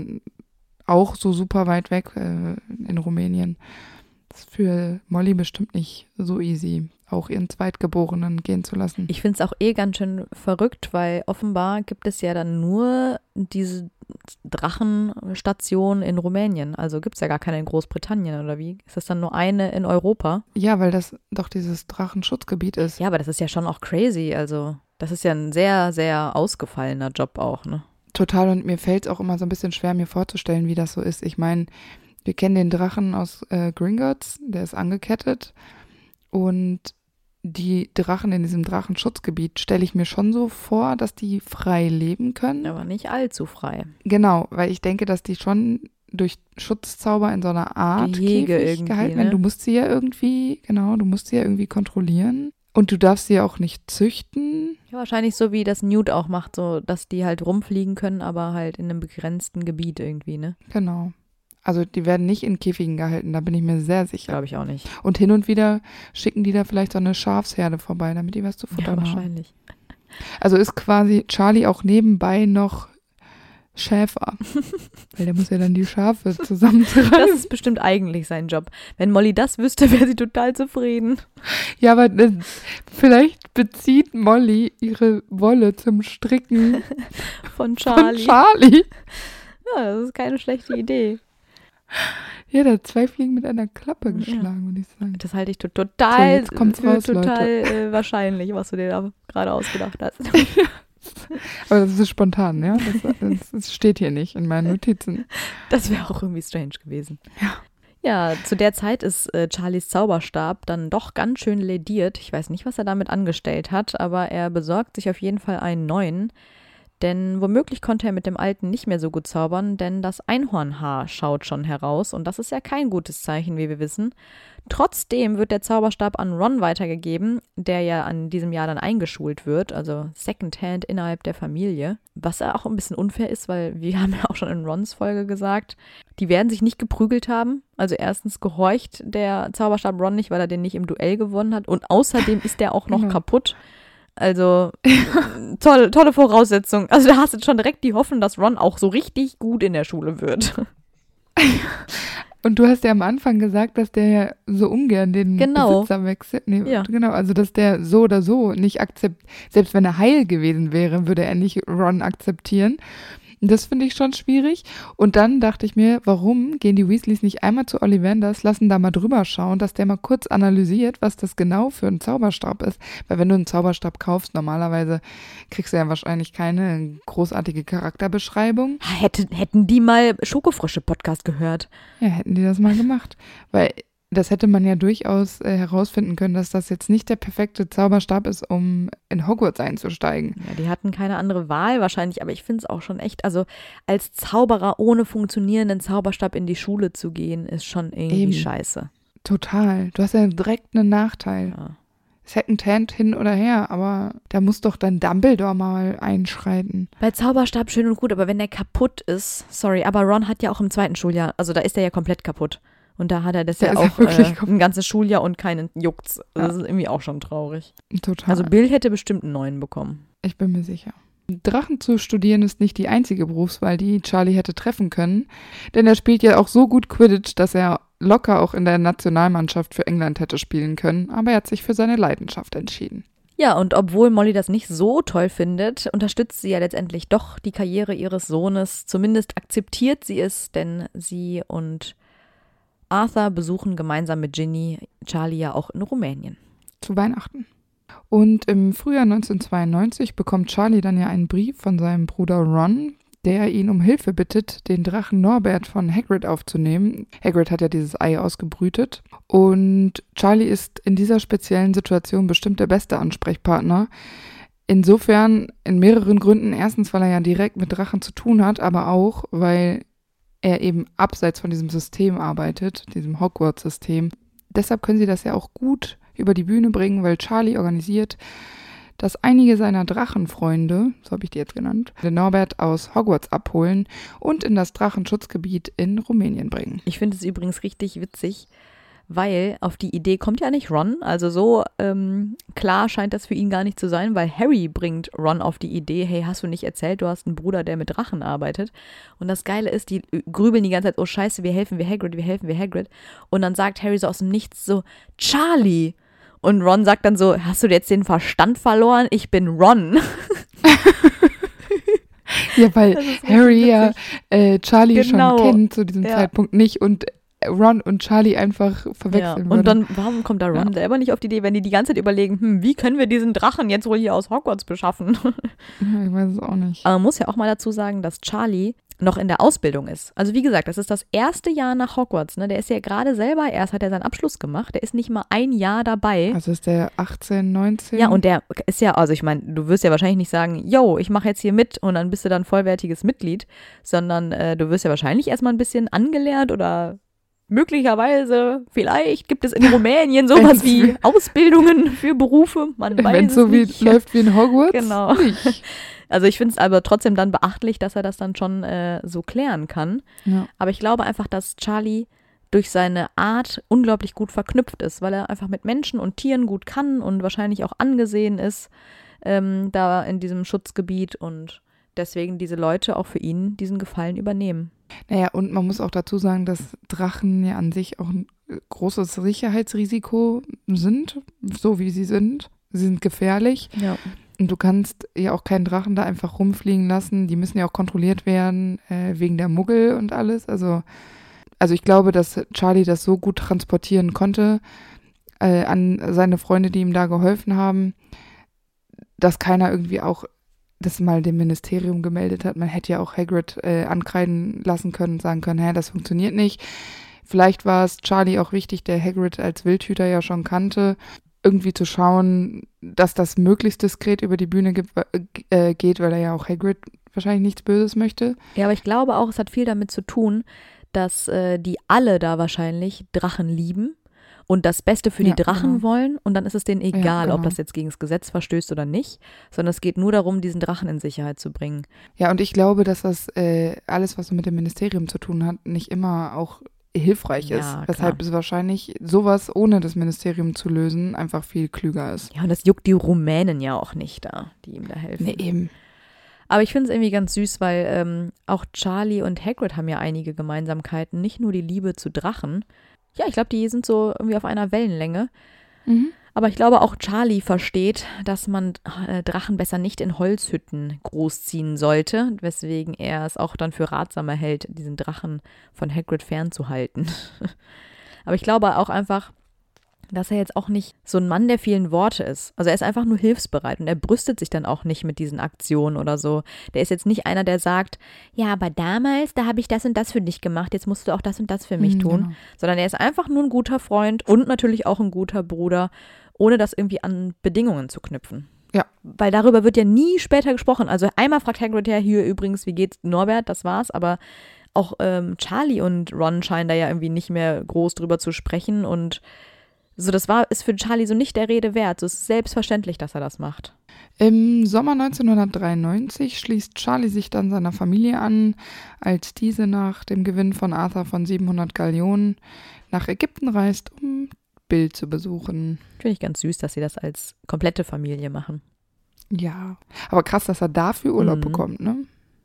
auch so super weit weg äh, in Rumänien. Ist für Molly bestimmt nicht so easy auch ihren Zweitgeborenen gehen zu lassen. Ich finde es auch eh ganz schön verrückt, weil offenbar gibt es ja dann nur diese Drachenstation in Rumänien. Also gibt es ja gar keine in Großbritannien oder wie? Ist das dann nur eine in Europa? Ja, weil das doch dieses Drachenschutzgebiet ist. Ja, aber das ist ja schon auch crazy. Also das ist ja ein sehr, sehr ausgefallener Job auch, ne? Total und mir fällt es auch immer so ein bisschen schwer, mir vorzustellen, wie das so ist. Ich meine, wir kennen den Drachen aus äh, Gringotts, der ist angekettet und die Drachen in diesem Drachenschutzgebiet stelle ich mir schon so vor, dass die frei leben können. Aber nicht allzu frei. Genau, weil ich denke, dass die schon durch Schutzzauber in so einer Art Gehege Käfig gehalten werden. Ne? Du musst sie ja irgendwie, genau, du musst sie ja irgendwie kontrollieren. Und du darfst sie ja auch nicht züchten. Ja, wahrscheinlich so wie das Newt auch macht, so dass die halt rumfliegen können, aber halt in einem begrenzten Gebiet irgendwie, ne? Genau. Also die werden nicht in Käfigen gehalten, da bin ich mir sehr sicher. Glaube ich auch nicht. Und hin und wieder schicken die da vielleicht so eine Schafsherde vorbei, damit die was zu futtern ja, wahrscheinlich. haben. Also ist quasi Charlie auch nebenbei noch Schäfer. [LAUGHS] Weil der muss ja dann die Schafe zusammentreiben. Das ist bestimmt eigentlich sein Job. Wenn Molly das wüsste, wäre sie total zufrieden. Ja, aber äh, vielleicht bezieht Molly ihre Wolle zum Stricken [LAUGHS] von Charlie. Von Charlie. Ja, das ist keine schlechte Idee. [LAUGHS] Ja, da hat zwei Fliegen mit einer Klappe geschlagen, ja. würde ich sagen. Das halte ich total, so, jetzt raus, total äh, [LAUGHS] wahrscheinlich, was du dir da gerade ausgedacht hast. [LAUGHS] Aber das ist spontan, ja? Das, das, steht hier nicht in meinen Notizen. Das wäre auch irgendwie strange gewesen. Ja. Ja, zu der Zeit ist äh, Charlies Zauberstab dann doch ganz schön lediert. Ich weiß nicht, was er damit angestellt hat, aber er besorgt sich auf jeden Fall einen neuen. Denn womöglich konnte er mit dem alten nicht mehr so gut zaubern, denn das Einhornhaar schaut schon heraus und das ist ja kein gutes Zeichen, wie wir wissen. Trotzdem wird der Zauberstab an Ron weitergegeben, der ja an diesem Jahr dann eingeschult wird, also Secondhand innerhalb der Familie. Was ja auch ein bisschen unfair ist, weil wir [LAUGHS] haben ja auch schon in Rons Folge gesagt, die werden sich nicht geprügelt haben. Also erstens gehorcht der Zauberstab Ron nicht, weil er den nicht im Duell gewonnen hat und außerdem ist der auch noch [LAUGHS] kaputt. Also [LAUGHS] tolle, tolle Voraussetzung. Also da hast du schon direkt die Hoffnung, dass Ron auch so richtig gut in der Schule wird. [LAUGHS] Und du hast ja am Anfang gesagt, dass der ja so ungern den genau. Besitzer wechselt. Nee, ja. Genau, also dass der so oder so nicht akzeptiert, selbst wenn er heil gewesen wäre, würde er nicht Ron akzeptieren. Das finde ich schon schwierig. Und dann dachte ich mir, warum gehen die Weasleys nicht einmal zu Ollivanders, lassen da mal drüber schauen, dass der mal kurz analysiert, was das genau für ein Zauberstab ist. Weil wenn du einen Zauberstab kaufst, normalerweise kriegst du ja wahrscheinlich keine großartige Charakterbeschreibung. Hätte, hätten die mal Schokofrösche-Podcast gehört. Ja, hätten die das mal gemacht. Weil das hätte man ja durchaus äh, herausfinden können, dass das jetzt nicht der perfekte Zauberstab ist, um in Hogwarts einzusteigen. Ja, die hatten keine andere Wahl wahrscheinlich, aber ich finde es auch schon echt, also als Zauberer ohne funktionierenden Zauberstab in die Schule zu gehen, ist schon irgendwie Eben. scheiße. Total. Du hast ja direkt einen Nachteil. Ja. Secondhand hin oder her, aber da muss doch dann Dumbledore mal einschreiten. Bei Zauberstab schön und gut, aber wenn der kaputt ist, sorry, aber Ron hat ja auch im zweiten Schuljahr, also da ist er ja komplett kaputt. Und da hat er das Der ja auch wirklich äh, ein ganzes Schuljahr und keinen Juckt's. Das Ja. ist irgendwie auch schon traurig. Total. Also Bill hätte bestimmt einen neuen bekommen. Ich bin mir sicher. Drachen zu studieren ist nicht die einzige Berufswahl, die Charlie hätte treffen können, denn er spielt ja auch so gut Quidditch, dass er locker auch in der Nationalmannschaft für England hätte spielen können, aber er hat sich für seine Leidenschaft entschieden. Ja, und obwohl Molly das nicht so toll findet, unterstützt sie ja letztendlich doch die Karriere ihres Sohnes. Zumindest akzeptiert sie es, denn sie und Arthur besuchen gemeinsam mit Ginny Charlie ja auch in Rumänien. Zu Weihnachten. Und im Frühjahr 1992 bekommt Charlie dann ja einen Brief von seinem Bruder Ron, der ihn um Hilfe bittet, den Drachen Norbert von Hagrid aufzunehmen. Hagrid hat ja dieses Ei ausgebrütet. Und Charlie ist in dieser speziellen Situation bestimmt der beste Ansprechpartner. Insofern in mehreren Gründen. Erstens, weil er ja direkt mit Drachen zu tun hat, aber auch, weil er eben abseits von diesem System arbeitet, diesem Hogwarts-System. Deshalb können sie das ja auch gut über die Bühne bringen, weil Charlie organisiert, dass einige seiner Drachenfreunde, so habe ich die jetzt genannt, den Norbert aus Hogwarts abholen und in das Drachenschutzgebiet in Rumänien bringen. Ich finde es übrigens richtig witzig, weil auf die Idee kommt ja nicht Ron. Also so ähm, klar scheint das für ihn gar nicht zu sein, weil Harry bringt Ron auf die Idee, hey, hast du nicht erzählt, du hast einen Bruder, der mit Drachen arbeitet. Und das Geile ist, die grübeln die ganze Zeit, oh scheiße, wir helfen wir Hagrid, wir helfen wir Hagrid. Und dann sagt Harry so aus dem Nichts so, Charlie. Und Ron sagt dann so, hast du jetzt den Verstand verloren? Ich bin Ron. [LAUGHS] Ja, weil Harry ja äh, Charlie Genau. schon kennt zu diesem Ja. Zeitpunkt nicht und Ron und Charlie einfach Ja. verwechseln Und würde. dann, warum kommt da Ron Ja. selber nicht auf die Idee, wenn die die ganze Zeit überlegen, hm, wie können wir diesen Drachen jetzt wohl hier aus Hogwarts beschaffen? [LAUGHS] ja, ich weiß es auch nicht. Aber man muss ja auch mal dazu sagen, dass Charlie noch in der Ausbildung ist. Also wie gesagt, das ist das erste Jahr nach Hogwarts. Ne? Der ist ja gerade selber, erst hat er seinen Abschluss gemacht. Der ist nicht mal ein Jahr dabei. Also ist der 18, 19? Ja, und der ist ja, also ich meine, du wirst ja wahrscheinlich nicht sagen, yo, ich mache jetzt hier mit und dann bist du dann vollwertiges Mitglied, sondern äh, du wirst ja wahrscheinlich erstmal ein bisschen angelernt oder möglicherweise, vielleicht gibt es in Rumänien sowas wie [LAUGHS] Ausbildungen für Berufe, man weiß Wenn es es so wie, nicht. läuft wie in Hogwarts? Genau. Nicht. [LAUGHS] Also ich finde es aber trotzdem dann beachtlich, dass er das dann schon äh, so klären kann. Ja. Aber ich glaube einfach, dass Charlie durch seine Art unglaublich gut verknüpft ist, weil er einfach mit Menschen und Tieren gut kann und wahrscheinlich auch angesehen ist ähm, da in diesem Schutzgebiet und deswegen diese Leute auch für ihn diesen Gefallen übernehmen. Naja, und man muss auch dazu sagen, dass Drachen ja an sich auch ein äh, großes Sicherheitsrisiko sind, so wie sie sind. Sie sind gefährlich. Ja. Und du kannst ja auch keinen Drachen da einfach rumfliegen lassen. Die müssen ja auch kontrolliert werden, äh, wegen der Muggel und alles. Also, also ich glaube, dass Charlie das so gut transportieren konnte äh, an seine Freunde, die ihm da geholfen haben, dass keiner irgendwie auch das mal dem Ministerium gemeldet hat. Man hätte ja auch Hagrid äh, ankreiden lassen können und sagen können, hä, das funktioniert nicht. Vielleicht war es Charlie auch wichtig, der Hagrid als Wildhüter ja schon kannte, irgendwie zu schauen, dass das möglichst diskret über die Bühne gibt, äh, geht, weil er ja auch Hagrid wahrscheinlich nichts Böses möchte. ja, aber ich glaube auch, es hat viel damit zu tun, dass äh, die alle da wahrscheinlich Drachen lieben und das Beste für die Ja, Drachen genau. wollen und dann ist es denen egal, ob genau. das jetzt gegen das Gesetz verstößt oder nicht, sondern es geht nur darum, diesen Drachen in Sicherheit zu bringen. Ja, und ich glaube, dass das äh, alles, was mit dem Ministerium zu tun hat, nicht immer auch hilfreich Ja, ist. klar. Weshalb es wahrscheinlich sowas ohne das Ministerium zu lösen einfach viel klüger ist. Ja, und das juckt die Rumänen ja auch nicht da, die ihm da helfen. Nee, eben. Aber ich finde es irgendwie ganz süß, weil ähm, auch Charlie und Hagrid haben ja einige Gemeinsamkeiten. Nicht nur die Liebe zu Drachen. Ja, ich glaube, die sind so irgendwie auf einer Wellenlänge. Mhm. Aber ich glaube, auch Charlie versteht, dass man äh, Drachen besser nicht in Holzhütten großziehen sollte, weswegen er es auch dann für ratsamer hält, diesen Drachen von Hagrid fernzuhalten. [LAUGHS] Aber ich glaube auch einfach, dass er jetzt auch nicht so ein Mann der vielen Worte ist. Also er ist einfach nur hilfsbereit und er brüstet sich dann auch nicht mit diesen Aktionen oder so. Der ist jetzt nicht einer, der sagt, ja, aber damals, da habe ich das und das für dich gemacht, jetzt musst du auch das und das für mich Mhm, tun. genau. Sondern er ist einfach nur ein guter Freund und natürlich auch ein guter Bruder, ohne das irgendwie an Bedingungen zu knüpfen. Ja. Weil darüber wird ja nie später gesprochen. Also einmal fragt Hagrid ja hier übrigens, wie geht's Norbert, das war's, aber auch ähm, Charlie und Ron scheinen da ja irgendwie nicht mehr groß drüber zu sprechen und So, das war, ist für Charlie so nicht der Rede wert. So ist selbstverständlich, dass er das macht. Im Sommer 1993 schließt Charlie sich dann seiner Familie an, als diese nach dem Gewinn von Arthur von 700 Gallionen nach Ägypten reist, um Bill zu besuchen. Finde ich ganz süß, dass sie das als komplette Familie machen. Ja, aber krass, dass er dafür Urlaub Mhm. bekommt, ne?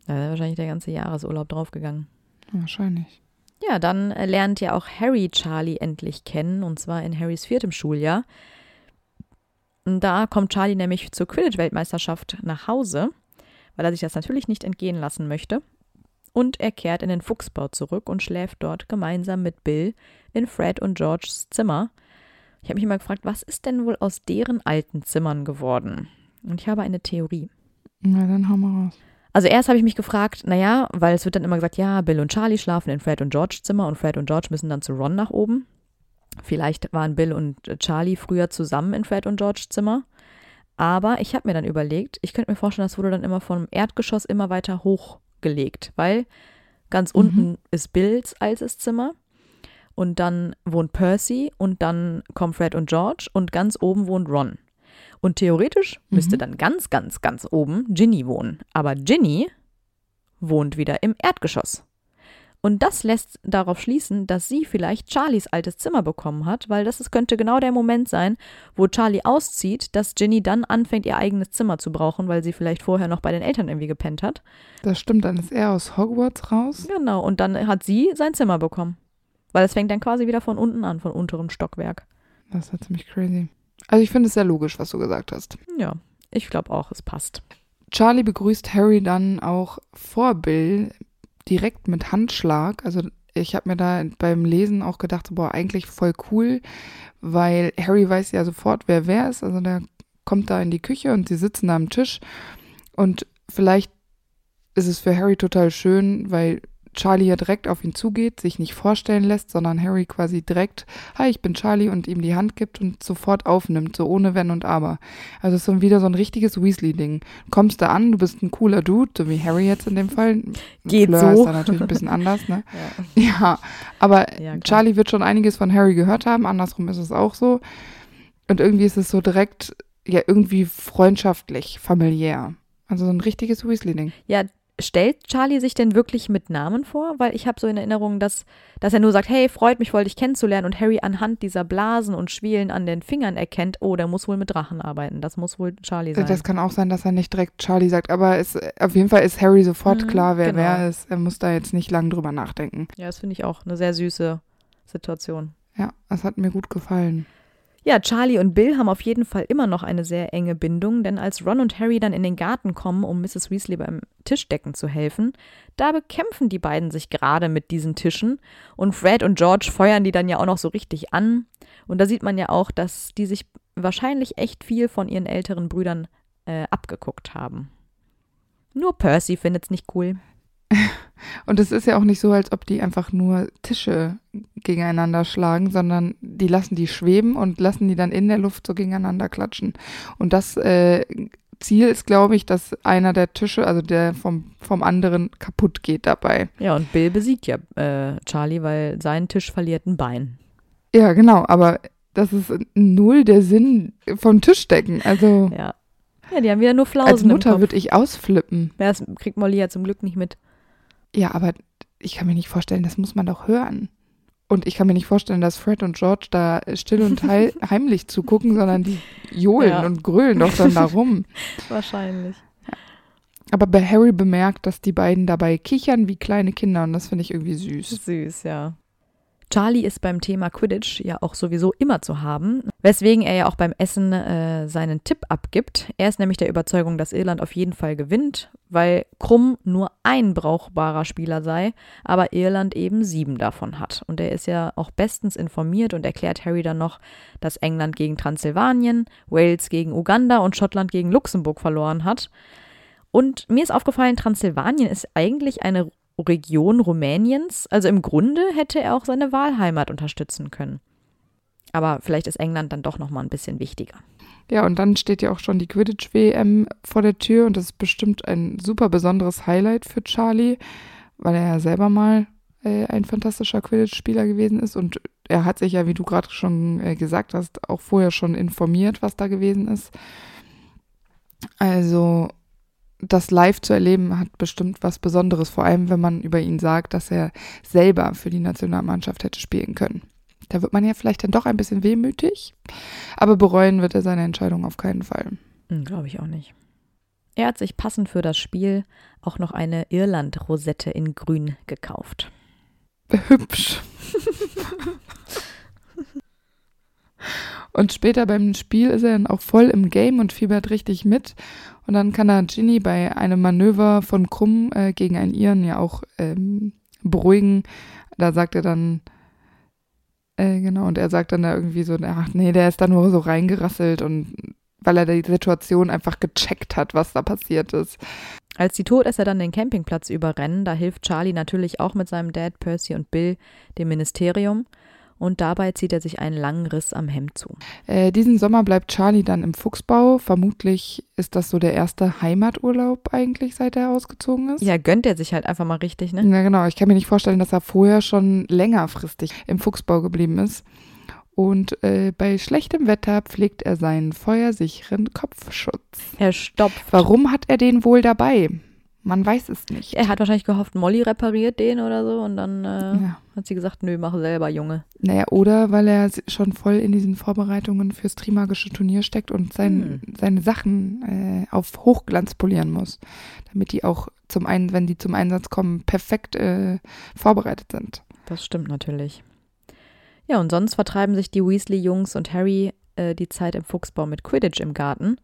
Da wäre wahrscheinlich der ganze Jahresurlaub draufgegangen. Wahrscheinlich. Ja, dann äh, lernt ja auch Harry Charlie endlich kennen, und zwar in Harrys viertem Schuljahr. Da kommt Charlie nämlich zur Quidditch-Weltmeisterschaft nach Hause, weil er sich das natürlich nicht entgehen lassen möchte. Und er kehrt in den Fuchsbau zurück und schläft dort gemeinsam mit Bill in Fred und Georges Zimmer. Ich habe mich immer gefragt, was ist denn wohl aus deren alten Zimmern geworden? Und ich habe eine Theorie. Na, dann hau mal raus. Also erst habe ich mich gefragt, naja, weil es wird dann immer gesagt, ja, Bill und Charlie schlafen in Fred und George Zimmer und Fred und George müssen dann zu Ron nach oben. Vielleicht waren Bill und Charlie früher zusammen in Fred und George Zimmer. Aber ich habe mir dann überlegt, ich könnte mir vorstellen, das wurde dann immer vom Erdgeschoss immer weiter hochgelegt, weil ganz Mhm. unten ist Bills altes Zimmer und dann wohnt Percy und dann kommen Fred und George und ganz oben wohnt Ron. Und theoretisch müsste Mhm. dann ganz, ganz, ganz oben Ginny wohnen. Aber Ginny wohnt wieder im Erdgeschoss. Und das lässt darauf schließen, dass sie vielleicht Charlies altes Zimmer bekommen hat, weil das ist, könnte genau der Moment sein, wo Charlie auszieht, dass Ginny dann anfängt, ihr eigenes Zimmer zu brauchen, weil sie vielleicht vorher noch bei den Eltern irgendwie gepennt hat. Das stimmt, dann ist er aus Hogwarts raus. Genau, und dann hat sie sein Zimmer bekommen. Weil es fängt dann quasi wieder von unten an, von unterem Stockwerk. Das ist ziemlich crazy. Also ich finde es sehr logisch, was du gesagt hast. Ja, ich glaube auch, es passt. Charlie begrüßt Harry dann auch vor Bill direkt mit Handschlag. Also ich habe mir da beim Lesen auch gedacht, boah, eigentlich voll cool, weil Harry weiß ja sofort, wer wer ist. Also der kommt da in die Küche und sie sitzen da am Tisch. Und vielleicht ist es für Harry total schön, weil Charlie ja direkt auf ihn zugeht, sich nicht vorstellen lässt, sondern Harry quasi direkt, hi, ich bin Charlie und ihm die Hand gibt und sofort aufnimmt, so ohne Wenn und Aber. Also es ist so wieder so ein richtiges Weasley-Ding. Kommst da an, du bist ein cooler Dude, so wie Harry jetzt in dem Fall. Geht Fleur so. ist da natürlich ein bisschen anders, ne? [LAUGHS] Ja. Ja, aber Ja. Charlie wird schon einiges von Harry gehört haben, andersrum ist es auch so. Und irgendwie ist es so direkt, ja, irgendwie freundschaftlich, familiär. Also so ein richtiges Weasley-Ding. Ja, stellt Charlie sich denn wirklich mit Namen vor? Weil ich habe so in Erinnerung, dass, dass er nur sagt, hey, freut mich voll, dich kennenzulernen und Harry anhand dieser Blasen und Schwielen an den Fingern erkennt, oh, der muss wohl mit Drachen arbeiten. Das muss wohl Charlie sein. Das kann auch sein, dass er nicht direkt Charlie sagt, aber es, auf jeden Fall ist Harry sofort Mhm, klar, wer genau. wer ist. Er muss da jetzt nicht lang drüber nachdenken. ja, das finde ich auch eine sehr süße Situation. Ja, das hat mir gut gefallen. Ja, Charlie und Bill haben auf jeden Fall immer noch eine sehr enge Bindung, denn als Ron und Harry dann in den Garten kommen, um Mrs. Weasley beim Tischdecken zu helfen, da bekämpfen die beiden sich gerade mit diesen Tischen und Fred und George feuern die dann ja auch noch so richtig an. Und da sieht man ja auch, dass die sich wahrscheinlich echt viel von ihren älteren Brüdern äh, abgeguckt haben. Nur Percy findet's nicht cool. [LAUGHS] Und es ist ja auch nicht so, als ob die einfach nur Tische gegeneinander schlagen, sondern die lassen die schweben und lassen die dann in der Luft so gegeneinander klatschen. Und das äh, Ziel ist, glaube ich, dass einer der Tische, also der vom, vom anderen, kaputt geht dabei. Ja, und Bill besiegt ja äh, Charlie, weil sein Tisch verliert ein Bein. Ja, genau, aber das ist null der Sinn vom Tischdecken. Also Ja. Ja, die haben wieder nur Flausen als Mutter würde ich ausflippen. Ja, Das kriegt Molly ja zum Glück nicht mit. Ja, aber ich kann mir nicht vorstellen, das muss man doch hören. Und ich kann mir nicht vorstellen, dass Fred und George da still und hei [LAUGHS] heimlich zugucken, sondern die johlen Ja. und grölen doch dann da rum. [LAUGHS] Wahrscheinlich. Aber bei Harry bemerkt, dass die beiden dabei kichern wie kleine Kinder und das finde ich irgendwie süß. Süß, ja. Charlie ist beim Thema Quidditch ja auch sowieso immer zu haben, weswegen er ja auch beim Essen äh, seinen Tipp abgibt. Er ist nämlich der Überzeugung, dass Irland auf jeden Fall gewinnt, weil Krumm nur ein brauchbarer Spieler sei, aber Irland eben sieben davon hat. Und er ist ja auch bestens informiert und erklärt Harry dann noch, dass England gegen Transsilvanien, Wales gegen Uganda und Schottland gegen Luxemburg verloren hat. Und mir ist aufgefallen, Transsilvanien ist eigentlich eine Region Rumäniens. Also im Grunde hätte er auch seine Wahlheimat unterstützen können. Aber vielleicht ist England dann doch noch mal ein bisschen wichtiger. Ja, und dann steht ja auch schon die Quidditch-WM vor der Tür und das ist bestimmt ein super besonderes Highlight für Charlie, weil er ja selber mal äh, ein fantastischer Quidditch-Spieler gewesen ist und er hat sich ja, wie du gerade schon äh, gesagt hast, auch vorher schon informiert, was da gewesen ist. Also das live zu erleben hat bestimmt was Besonderes, vor allem wenn man über ihn sagt, dass er selber für die Nationalmannschaft hätte spielen können. Da wird man ja vielleicht dann doch ein bisschen wehmütig, aber bereuen wird er seine Entscheidung auf keinen Fall. Hm, Glaube ich auch nicht. Er hat sich passend für das Spiel auch noch eine Irland-Rosette in Grün gekauft. Hübsch. [LAUGHS] und später beim Spiel ist er dann auch voll im Game und fiebert richtig mit. Und dann kann er Ginny bei einem Manöver von Krumm äh, gegen einen Iren ja auch ähm, beruhigen. Da sagt er dann, äh, genau, und er sagt dann da irgendwie so, ach nee, der ist da nur so reingerasselt und weil er die Situation einfach gecheckt hat, was da passiert ist. Als die Todesser dann den Campingplatz überrennen, da hilft Charlie natürlich auch mit seinem Dad, Percy und Bill dem Ministerium und dabei zieht er sich einen langen Riss am Hemd zu. Äh, diesen Sommer bleibt Charlie dann im Fuchsbau. Vermutlich ist das so der erste Heimaturlaub eigentlich, seit er ausgezogen ist. Ja, gönnt er sich halt einfach mal richtig, ne? Ja, genau. Ich kann mir nicht vorstellen, dass er vorher schon längerfristig im Fuchsbau geblieben ist. Und äh, bei schlechtem Wetter pflegt er seinen feuersicheren Kopfschutz. Er stopft. Warum hat er den wohl dabei? Man weiß es nicht. Er hat wahrscheinlich gehofft, Molly repariert den oder so und dann äh, Ja. hat sie gesagt, nö, mach selber, Junge. Naja, oder weil er schon voll in diesen Vorbereitungen fürs Trimagische Turnier steckt und sein, seine Sachen äh, auf Hochglanz polieren muss, damit die auch zum einen, wenn die zum Einsatz kommen, perfekt äh, vorbereitet sind. Das stimmt natürlich. Ja, und sonst vertreiben sich die Weasley-Jungs und Harry äh, die Zeit im Fuchsbau mit Quidditch im Garten.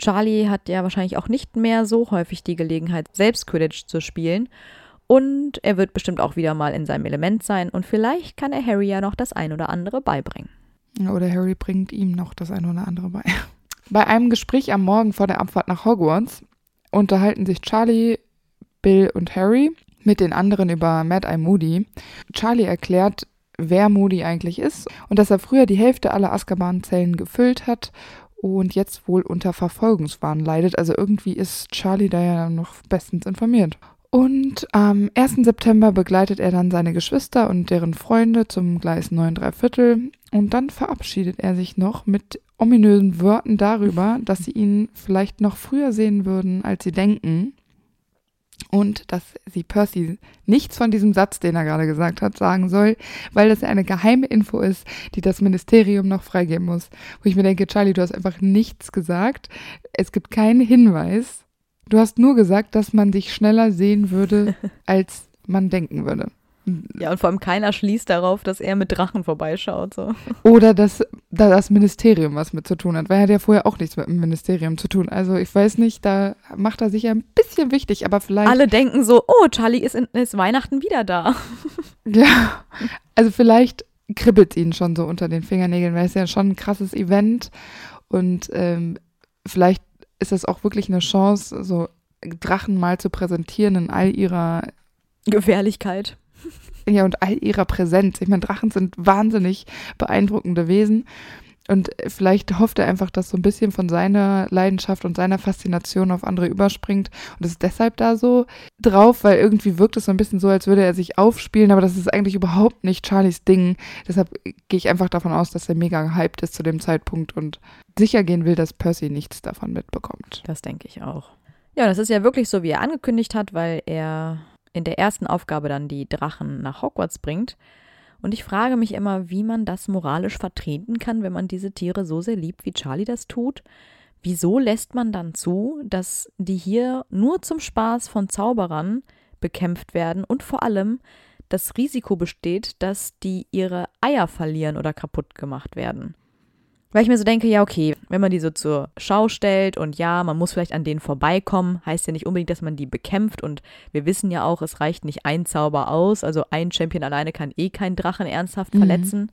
Charlie hat ja wahrscheinlich auch nicht mehr so häufig die Gelegenheit, selbst Quidditch zu spielen. Und er wird bestimmt auch wieder mal in seinem Element sein und vielleicht kann er Harry ja noch das ein oder andere beibringen. Oder Harry bringt ihm noch das eine oder andere bei. [LAUGHS] Bei einem Gespräch am Morgen vor der Abfahrt nach Hogwarts unterhalten sich Charlie, Bill und Harry mit den anderen über Mad Eye Moody. Charlie erklärt, wer Moody eigentlich ist und dass er früher die Hälfte aller Azkaban-Zellen gefüllt hat und jetzt wohl unter Verfolgungswahn leidet. Also irgendwie ist Charlie da ja noch bestens informiert. Und am 1. September begleitet er dann seine Geschwister und deren Freunde zum Gleis 9 3 Viertel und dann verabschiedet er sich noch mit ominösen Worten darüber, dass sie ihn vielleicht noch früher sehen würden, als sie denken. Und dass sie Percy nichts von diesem Satz, den er gerade gesagt hat, sagen soll, weil das eine geheime Info ist, die das Ministerium noch freigeben muss. Wo ich mir denke, Charlie, du hast einfach nichts gesagt. Es gibt keinen Hinweis. Du hast nur gesagt, dass man dich schneller sehen würde, [LAUGHS] als man denken würde. Ja, und vor allem keiner schließt darauf, dass er mit Drachen vorbeischaut. So. Oder dass da das Ministerium was mit zu tun hat, weil er hat ja vorher auch nichts mit dem Ministerium zu tun. Also ich weiß nicht, da macht er sich ja ein bisschen wichtig, aber vielleicht. Alle denken so, oh, Charlie ist, in, ist Weihnachten wieder da. [LAUGHS] Ja, also vielleicht kribbelt ihn schon so unter den Fingernägeln, weil es ja schon ein krasses Event und ähm, vielleicht ist es auch wirklich eine Chance, so Drachen mal zu präsentieren in all ihrer Gefährlichkeit. Ja und all ihrer Präsenz. Ich meine, Drachen sind wahnsinnig beeindruckende Wesen. Und vielleicht hofft er einfach, dass so ein bisschen von seiner Leidenschaft und seiner Faszination auf andere überspringt und ist deshalb da so drauf, weil irgendwie wirkt es so ein bisschen so, als würde er sich aufspielen, aber das ist eigentlich überhaupt nicht Charlies Ding. Deshalb gehe ich einfach davon aus, dass er mega gehypt ist zu dem Zeitpunkt und sicher gehen will, dass Percy nichts davon mitbekommt. Das denke ich auch. Ja, das ist ja wirklich so, wie er angekündigt hat, weil er in der ersten Aufgabe dann die Drachen nach Hogwarts bringt. Und ich frage mich immer, wie man das moralisch vertreten kann, wenn man diese Tiere so sehr liebt, wie Charlie das tut. Wieso lässt man dann zu, dass die hier nur zum Spaß von Zauberern bekämpft werden und vor allem das Risiko besteht, dass die ihre Eier verlieren oder kaputt gemacht werden? Weil ich mir so denke, ja, okay, wenn man die so zur Schau stellt und ja, man muss vielleicht an denen vorbeikommen, heißt ja nicht unbedingt, dass man die bekämpft und wir wissen ja auch, es reicht nicht ein Zauber aus, also ein Champion alleine kann eh keinen Drachen ernsthaft Mhm. verletzen,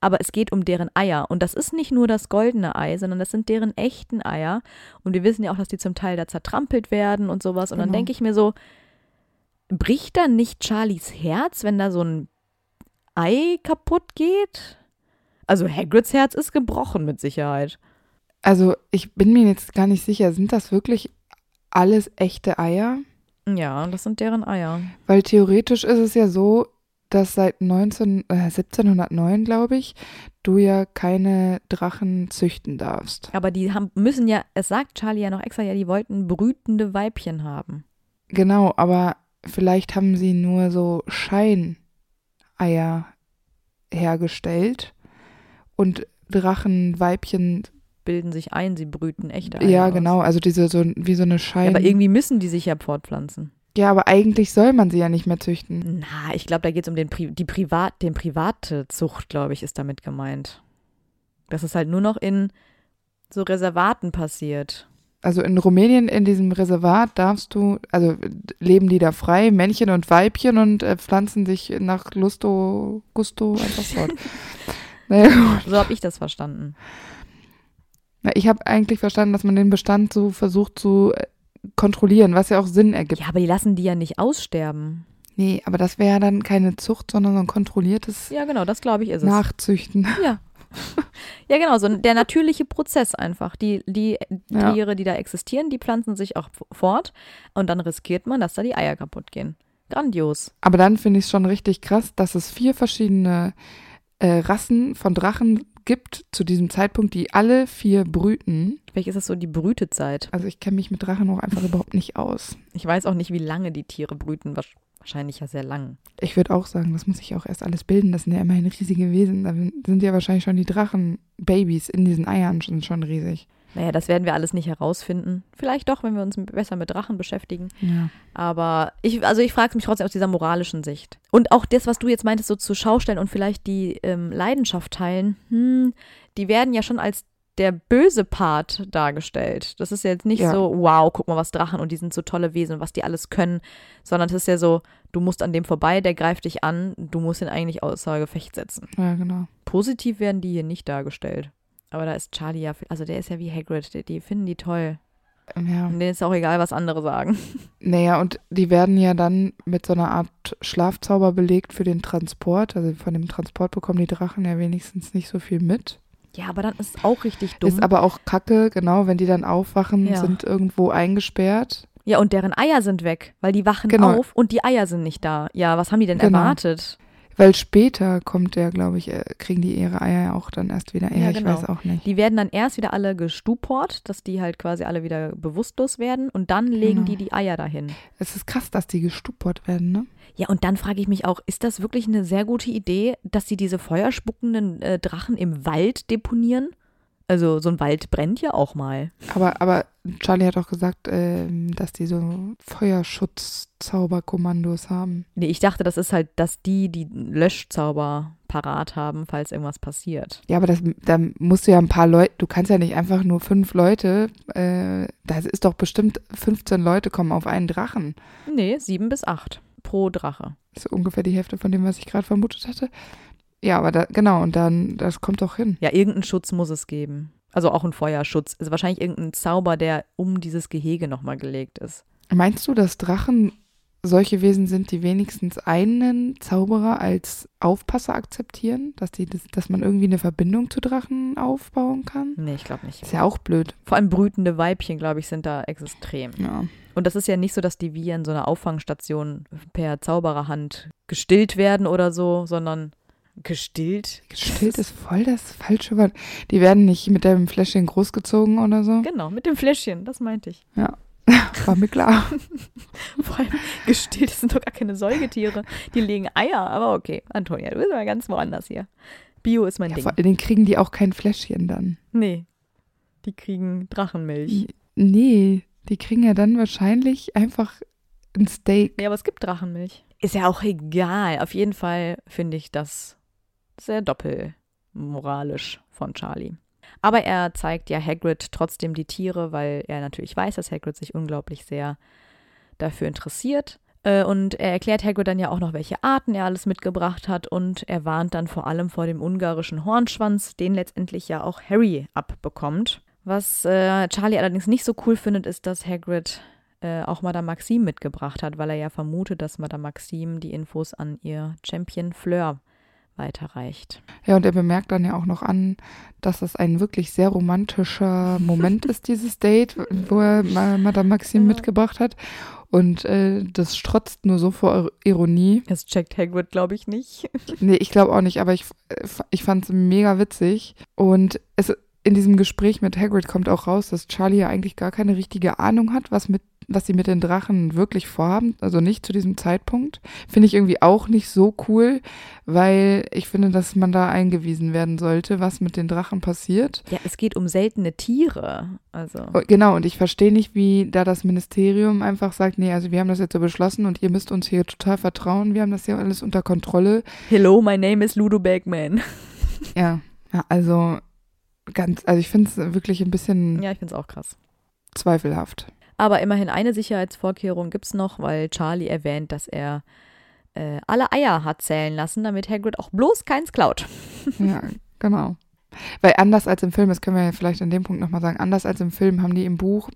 aber es geht um deren Eier und das ist nicht nur das goldene Ei, sondern das sind deren echten Eier und wir wissen ja auch, dass die zum Teil da zertrampelt werden und sowas und dann Genau. denke ich mir so, bricht dann nicht Charlies Herz, wenn da so ein Ei kaputt geht? Also Hagrids Herz ist gebrochen mit Sicherheit. Also ich bin mir jetzt gar nicht sicher, sind das wirklich alles echte Eier? Ja, das sind deren Eier. Weil theoretisch ist es ja so, dass seit 19, äh, 1709, glaube ich, du ja keine Drachen züchten darfst. Aber die haben, müssen ja, es sagt Charlie ja noch extra, ja, die wollten brütende Weibchen haben. Genau, aber vielleicht haben sie nur so Scheineier hergestellt und Drachenweibchen. Bilden sich ein, sie brüten echte Eier. Ja, aus. genau, also diese so wie so eine Schein. Ja, aber irgendwie müssen die sich ja fortpflanzen. ja, aber eigentlich soll man sie ja nicht mehr züchten. Na, ich glaube, da geht es um den, Pri die Privat, den private Zucht, glaube ich, ist damit gemeint. Dass es halt nur noch in so Reservaten passiert. Also in Rumänien in diesem Reservat darfst du, also leben die da frei, Männchen und Weibchen und äh, pflanzen sich nach Lusto, Gusto einfach fort. [LAUGHS] naja. So habe ich das verstanden. Na, ich habe eigentlich verstanden, dass man den Bestand so versucht zu äh, kontrollieren, was ja auch Sinn ergibt. Ja, aber die lassen die ja nicht aussterben. Nee, aber das wäre ja dann keine Zucht, sondern so ein kontrolliertes Ja, genau, das glaube ich ist es. Nachzüchten. Ja. [LAUGHS] ja, genau, so der natürliche Prozess einfach. Die, die Ja. Tiere, die da existieren, die pflanzen sich auch fort und dann riskiert man, dass da die Eier kaputt gehen. Grandios. Aber dann finde ich es schon richtig krass, dass es vier verschiedene äh, Rassen von Drachen gibt zu diesem Zeitpunkt, die alle vier brüten. Vielleicht ist es so die Brütezeit. Also ich kenne mich mit Drachen auch einfach überhaupt nicht aus. Ich weiß auch nicht, wie lange die Tiere brüten. Wahrscheinlich ja sehr lang. Ich würde auch sagen, das muss ich auch erst alles bilden. Das sind ja immerhin riesige Wesen. Da sind ja wahrscheinlich schon die Drachenbabys in diesen Eiern schon, schon riesig. Naja, das werden wir alles nicht herausfinden. Vielleicht doch, wenn wir uns besser mit Drachen beschäftigen. Ja. Aber ich, also ich frage mich trotzdem aus dieser moralischen Sicht. Und auch das, was du jetzt meintest, so zu Schaustellen und vielleicht die ähm, Leidenschaft teilen, hm, die werden ja schon als der böse Part dargestellt. Das ist jetzt nicht Ja. so, wow, guck mal, was Drachen und die sind so tolle Wesen und was die alles können, sondern es ist ja so, du musst an dem vorbei, der greift dich an, du musst ihn eigentlich außer Gefecht setzen. ja, genau. Positiv werden die hier nicht dargestellt. Aber da ist Charlie ja, also der ist ja wie Hagrid, die, die finden die toll. Ja. Und denen ist auch egal, was andere sagen. [LAUGHS] Naja, und die werden ja dann mit so einer Art Schlafzauber belegt für den Transport. Also von dem Transport bekommen die Drachen ja wenigstens nicht so viel mit. Ja, aber dann ist es auch richtig dumm. Ist aber auch kacke, genau, wenn die dann aufwachen, Ja. sind irgendwo eingesperrt. Ja, und deren Eier sind weg, weil die wachen Genau. auf und die Eier sind nicht da. Ja, was haben die denn Genau. erwartet? Weil später kommt der, glaube ich, äh, kriegen die ihre Eier ja auch dann erst wieder. Ja, Ja, ich genau. weiß auch nicht. Die werden dann erst wieder alle gestuport, dass die halt quasi alle wieder bewusstlos werden und dann legen Genau. die die Eier dahin. Es ist krass, dass die gestuport werden, ne? Ja, und dann frage ich mich auch, ist das wirklich eine sehr gute Idee, dass sie diese feuerspuckenden äh, Drachen im Wald deponieren? Also so ein Wald brennt ja auch mal. Aber, aber Charlie hat auch gesagt, ähm, dass die so Feuerschutzzauberkommandos haben. Nee, ich dachte, das ist halt, dass die die Löschzauber parat haben, falls irgendwas passiert. Ja, aber das, da musst du ja ein paar Leute, du kannst ja nicht einfach nur fünf Leute, äh, das ist doch bestimmt 15 Leute kommen auf einen Drachen. Nee, sieben bis acht pro Drache. Das ist ungefähr die Hälfte von dem, was ich gerade vermutet hatte. Ja, aber da, genau, und dann, das kommt doch hin. Ja, irgendeinen Schutz muss es geben. Also auch ein Feuerschutz. Also wahrscheinlich irgendein Zauber, der um dieses Gehege nochmal gelegt ist. Meinst du, dass Drachen solche Wesen sind, die wenigstens einen Zauberer als Aufpasser akzeptieren? Dass, die, das, dass man irgendwie eine Verbindung zu Drachen aufbauen kann? Nee, ich glaube nicht. Ist ja auch blöd. Vor allem brütende Weibchen, glaube ich, sind da extrem. Ja. Und das ist ja nicht so, dass die wie in so einer Auffangstation per Zaubererhand gestillt werden oder so, sondern gestillt. Gestillt ist voll das falsche Wort. Die werden nicht mit dem Fläschchen großgezogen oder so. Genau, mit dem Fläschchen, das meinte ich. [LAUGHS] War mir klar. [LAUGHS] Vor allem gestillt, das sind doch gar keine Säugetiere. Die legen Eier, aber okay. Antonia, du bist mal ganz woanders hier. Bio ist mein Ja, Ding. vor Dingen kriegen die auch kein Fläschchen dann. Nee. Die kriegen Drachenmilch. Nee, die kriegen ja dann wahrscheinlich einfach ein Steak. Nee, aber es gibt Drachenmilch. Ist ja auch egal. Auf jeden Fall finde ich das sehr doppelmoralisch von Charlie. Aber er zeigt ja Hagrid trotzdem die Tiere, weil er natürlich weiß, dass Hagrid sich unglaublich sehr dafür interessiert. Äh, Und er erklärt Hagrid dann ja auch noch, welche Arten er alles mitgebracht hat. Und er warnt dann vor allem vor dem ungarischen Hornschwanz, den letztendlich ja auch Harry abbekommt. Was äh, Charlie allerdings nicht so cool findet, ist, dass Hagrid äh, auch Madame Maxime mitgebracht hat, weil er ja vermutet, dass Madame Maxime die Infos an ihr Champion Fleur weiterreicht. Ja, und er bemerkt dann ja auch noch an, dass das ein wirklich sehr romantischer Moment [LAUGHS] ist, dieses Date, wo er Ma- Madame Maxime Ja. mitgebracht hat. Und äh, das strotzt nur so vor Ironie. Das checkt Hagrid, glaube ich, nicht. [LAUGHS] nee, ich glaube auch nicht, aber ich, ich fand es mega witzig. Und es, in diesem Gespräch mit Hagrid kommt auch raus, dass Charlie ja eigentlich gar keine richtige Ahnung hat, was mit was sie mit den Drachen wirklich vorhaben, also nicht zu diesem Zeitpunkt, finde ich irgendwie auch nicht so cool, weil ich finde, dass man da eingewiesen werden sollte, was mit den Drachen passiert. Ja, es geht um seltene Tiere, also. Oh, genau, und ich verstehe nicht, wie da das Ministerium einfach sagt, nee, also wir haben das jetzt so beschlossen und ihr müsst uns hier total vertrauen, wir haben das ja alles unter Kontrolle. Hello, my name is Ludo Bagman. [LAUGHS] ja, ja, also ganz, also ich finde es wirklich ein bisschen. Ja, ich finde es auch krass. Zweifelhaft. Aber immerhin eine Sicherheitsvorkehrung gibt es noch, weil Charlie erwähnt, dass er äh, alle Eier hat zählen lassen, damit Hagrid auch bloß keins klaut. ja, genau. Weil anders als im Film, das können wir ja vielleicht an dem Punkt nochmal sagen, anders als im Film haben die im Buch